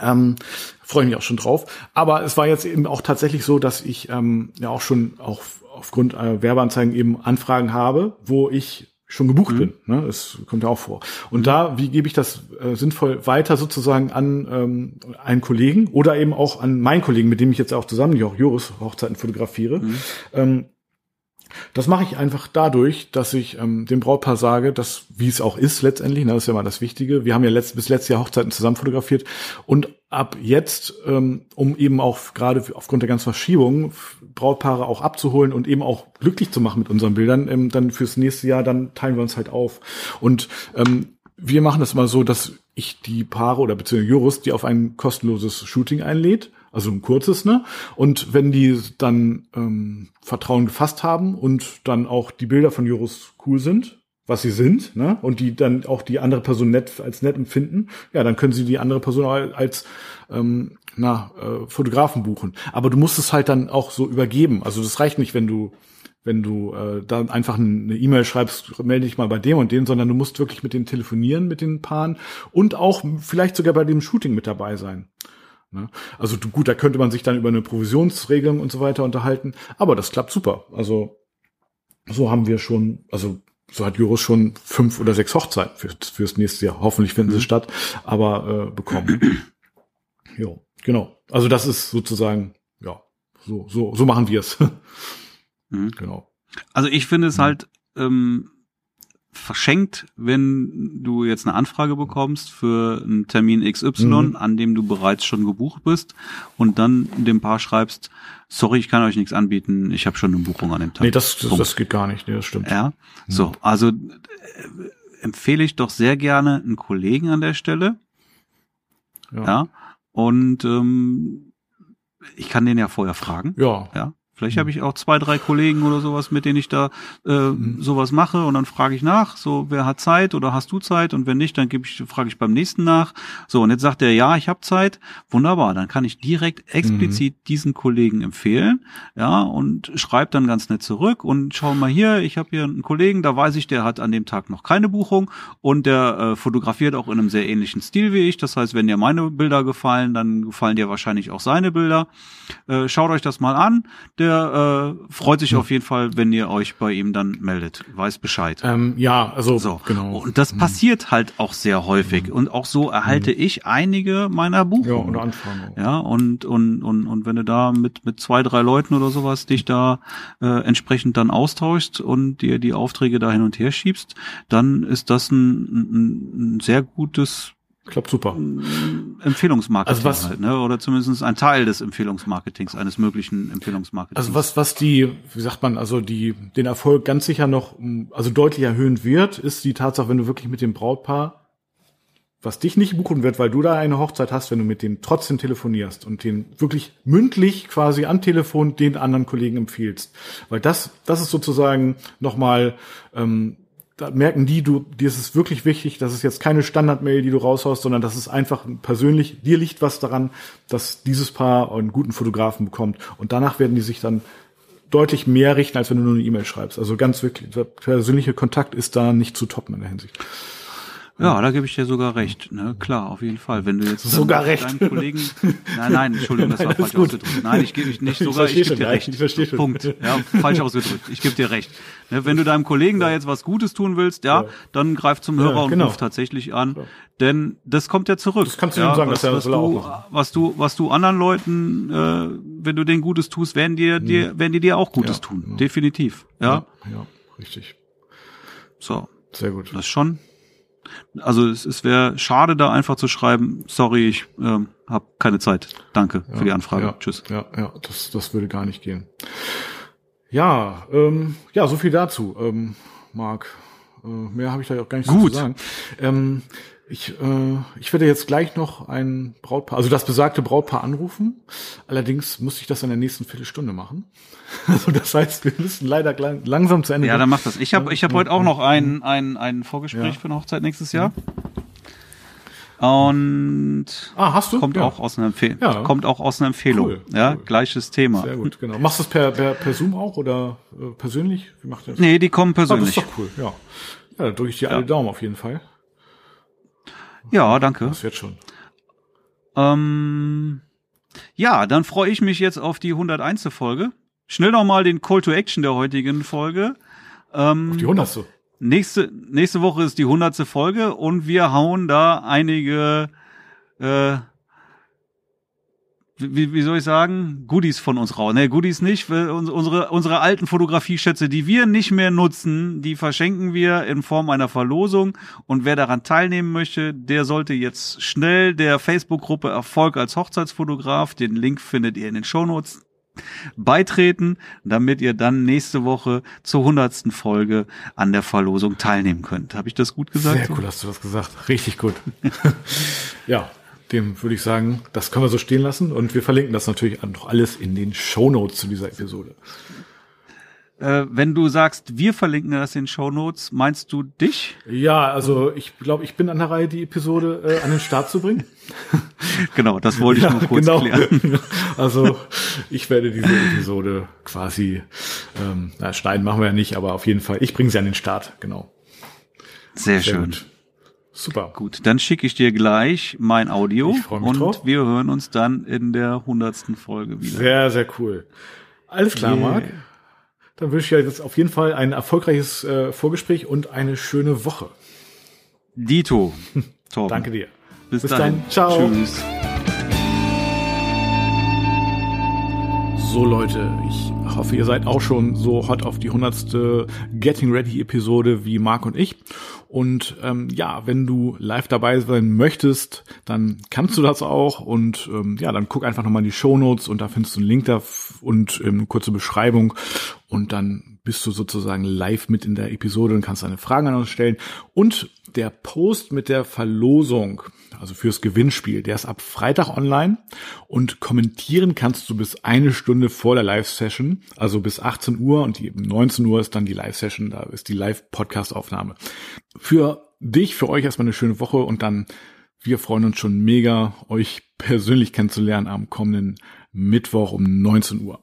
Ähm, Freue mich auch schon drauf. Aber es war jetzt eben auch tatsächlich so, dass ich ähm, ja auch schon auch aufgrund äh, Werbeanzeigen eben Anfragen habe, wo ich schon gebucht mhm. bin. Ne? Das kommt ja auch vor. Und da, wie gebe ich das äh, sinnvoll weiter sozusagen an ähm, einen Kollegen oder eben auch an meinen Kollegen, mit dem ich jetzt auch zusammen die auch Joris Hochzeiten fotografiere. Mhm. Ähm, das mache ich einfach dadurch, dass ich ähm, dem Brautpaar sage, dass wie es auch ist letztendlich, ne, das ist ja mal das Wichtige. Wir haben ja letzt, bis letztes Jahr Hochzeiten zusammen fotografiert und ab jetzt, ähm, um eben auch gerade aufgrund der ganzen Verschiebungen Brautpaare auch abzuholen und eben auch glücklich zu machen mit unseren Bildern, ähm, dann fürs nächste Jahr, dann teilen wir uns halt auf. Und ähm, wir machen das mal so, dass ich die Paare oder beziehungsweise Jurist, die auf ein kostenloses Shooting einlädt, also ein kurzes, ne? Und wenn die dann ähm, Vertrauen gefasst haben und dann auch die Bilder von Jurist cool sind, was sie sind, ne? Und die dann auch die andere Person nett als nett empfinden, ja, dann können sie die andere Person als ähm, na, äh, Fotografen buchen. Aber du musst es halt dann auch so übergeben. Also das reicht nicht, wenn du wenn du äh, dann einfach eine E-Mail schreibst, melde dich mal bei dem und dem, sondern du musst wirklich mit denen telefonieren, mit den Paaren und auch vielleicht sogar bei dem Shooting mit dabei sein. Ne? Also gut, da könnte man sich dann über eine Provisionsregelung und so weiter unterhalten, aber das klappt super. Also so haben wir schon, also so hat Joris schon fünf oder sechs Hochzeiten für, fürs nächste Jahr. Hoffentlich finden sie mhm. statt, aber äh, bekommen. jo, genau. Also das ist sozusagen, ja, so, so, so machen wir es. mhm. Genau. Also ich finde es mhm. halt ähm, verschenkt, wenn du jetzt eine Anfrage bekommst für einen Termin XY, mhm. an dem du bereits schon gebucht bist und dann dem Paar schreibst, sorry, ich kann euch nichts anbieten, ich habe schon eine Buchung an dem Tag. Nee, das, das, das geht gar nicht, nee, das stimmt. Ja, mhm. so, also äh, empfehle ich doch sehr gerne einen Kollegen an der Stelle. Ja. ja und ähm, ich kann den ja vorher fragen. Ja. Ja. Vielleicht habe ich auch zwei, drei Kollegen oder sowas, mit denen ich da äh, mhm. sowas mache und dann frage ich nach, so wer hat Zeit oder hast du Zeit und wenn nicht, dann gebe ich, frage ich beim nächsten nach. So und jetzt sagt er, ja, ich habe Zeit, wunderbar, dann kann ich direkt explizit mhm. diesen Kollegen empfehlen, ja und schreibe dann ganz nett zurück und schau mal hier, ich habe hier einen Kollegen, da weiß ich, der hat an dem Tag noch keine Buchung und der äh, fotografiert auch in einem sehr ähnlichen Stil wie ich. Das heißt, wenn dir meine Bilder gefallen, dann gefallen dir wahrscheinlich auch seine Bilder. Äh, schaut euch das mal an. Der äh, freut sich hm. auf jeden Fall, wenn ihr euch bei ihm dann meldet. Weiß Bescheid. Ähm, ja, also so. genau. Und das hm. passiert halt auch sehr häufig. Hm. Und auch so erhalte hm. ich einige meiner Buchungen. Ja, oder Anfragen. Ja, und, und, und, und wenn du da mit, mit zwei, drei Leuten oder sowas dich da äh, entsprechend dann austauschst und dir die Aufträge da hin und her schiebst, dann ist das ein, ein, ein sehr gutes Klappt super. Empfehlungsmarketing also was, halt, ne? Oder zumindest ein Teil des Empfehlungsmarketings, eines möglichen Empfehlungsmarketings. Also was, was die, wie sagt man, also die, den Erfolg ganz sicher noch, also deutlich erhöhen wird, ist die Tatsache, wenn du wirklich mit dem Brautpaar, was dich nicht buchen wird, weil du da eine Hochzeit hast, wenn du mit denen trotzdem telefonierst und den wirklich mündlich quasi am Telefon den anderen Kollegen empfiehlst. Weil das, das ist sozusagen nochmal, ähm, da merken die, du, dir ist es wirklich wichtig, dass es jetzt keine Standardmail, die du raushaust, sondern dass es einfach persönlich, dir liegt was daran, dass dieses Paar einen guten Fotografen bekommt. Und danach werden die sich dann deutlich mehr richten, als wenn du nur eine E-Mail schreibst. Also ganz wirklich, der persönliche Kontakt ist da nicht zu toppen in der Hinsicht. Ja, da gebe ich dir sogar recht. Ne? Klar, auf jeden Fall. Wenn du jetzt sogar recht. deinen Kollegen, nein, nein, Entschuldigung, das war falsch gut. ausgedrückt. Nein, ich gebe nicht sogar, ich, ich gebe dir recht. Ich verstehe schon. Punkt. Ja, falsch ausgedrückt. Ich gebe dir recht. Ne, wenn du deinem Kollegen ja. da jetzt was Gutes tun willst, ja, ja. dann greif zum Hörer ja, genau. und ruf tatsächlich an, denn das kommt ja zurück. Das kannst du ja, sagen, was, dass er das was du, was du, was du anderen Leuten, äh, wenn du denen Gutes tust, werden dir, dir, werden die dir auch Gutes tun. Definitiv. Ja. Ja, richtig. So. Sehr gut. Das schon also es, es wäre schade, da einfach zu schreiben, sorry, ich ähm, habe keine Zeit. Danke ja, für die Anfrage. Ja, Tschüss. Ja, ja, das, das würde gar nicht gehen. Ja, ähm, ja, so viel dazu, ähm, Marc. Äh, mehr habe ich da auch gar nicht Gut. zu sagen. Ähm, ich, äh, ich werde jetzt gleich noch ein Brautpaar, also das besagte Brautpaar anrufen. Allerdings muss ich das in der nächsten Viertelstunde machen. Also das heißt, wir müssen leider langsam zu Ende. Ja, dann macht das. Ich habe ich hab heute auch noch ein, ein, ein Vorgespräch ja. für eine Hochzeit nächstes Jahr. Und ah, hast du? kommt ja. auch aus einer Empfehlung. Ja. Kommt auch aus einer Empfehlung. Cool, ja, cool. gleiches Thema. Sehr gut, genau. Machst du das per, per, per Zoom auch oder äh, persönlich? Wie macht ihr das? Nee, die kommen persönlich. Ah, das ist doch cool, ja. Ja, da drücke ich dir ja. alle Daumen auf jeden Fall. Ja, danke. Das wird schon. Ähm, ja, dann freue ich mich jetzt auf die 101. Folge. Schnell noch mal den Call to Action der heutigen Folge. Ähm, auf die 100. Nächste, nächste Woche ist die 100. Folge und wir hauen da einige äh, wie, wie soll ich sagen, Goodies von uns raus. Ne, Goodies nicht. Unsere, unsere alten Fotografieschätze, die wir nicht mehr nutzen, die verschenken wir in Form einer Verlosung. Und wer daran teilnehmen möchte, der sollte jetzt schnell der Facebook-Gruppe Erfolg als Hochzeitsfotograf, den Link findet ihr in den Shownotes, beitreten, damit ihr dann nächste Woche zur hundertsten Folge an der Verlosung teilnehmen könnt. Habe ich das gut gesagt? Sehr cool hast du das gesagt. Richtig gut. ja, dem würde ich sagen, das können wir so stehen lassen und wir verlinken das natürlich noch alles in den Show Notes zu dieser Episode. Äh, wenn du sagst, wir verlinken das in den Show Notes, meinst du dich? Ja, also ich glaube, ich bin an der Reihe, die Episode äh, an den Start zu bringen. genau, das wollte ich ja, nur kurz genau. klären. also ich werde diese Episode quasi, ähm, na, schneiden machen wir ja nicht, aber auf jeden Fall, ich bringe sie an den Start, genau. Sehr, Sehr schön. Gut. Super. Gut, dann schicke ich dir gleich mein Audio ich mich und drauf. wir hören uns dann in der hundertsten Folge wieder. Sehr, sehr cool. Alles klar, yeah. Marc. Dann wünsche ich dir jetzt auf jeden Fall ein erfolgreiches äh, Vorgespräch und eine schöne Woche. Dito. Torben. Danke dir. Bis, Bis dann. Ciao. Tschüss. So Leute, ich hoffe, ihr seid auch schon so hot auf die hundertste Getting Ready Episode wie Marc und ich. Und ähm, ja, wenn du live dabei sein möchtest, dann kannst du das auch. Und ähm, ja, dann guck einfach nochmal in die Show Notes und da findest du einen Link da und ähm, kurze Beschreibung. Und dann bist du sozusagen live mit in der Episode und kannst deine Fragen an uns stellen. Und der Post mit der Verlosung, also fürs Gewinnspiel, der ist ab Freitag online und kommentieren kannst du bis eine Stunde vor der Live-Session, also bis 18 Uhr und die 19 Uhr ist dann die Live-Session, da ist die Live-Podcast-Aufnahme. Für dich, für euch erstmal eine schöne Woche und dann, wir freuen uns schon mega, euch persönlich kennenzulernen am kommenden Mittwoch um 19 Uhr.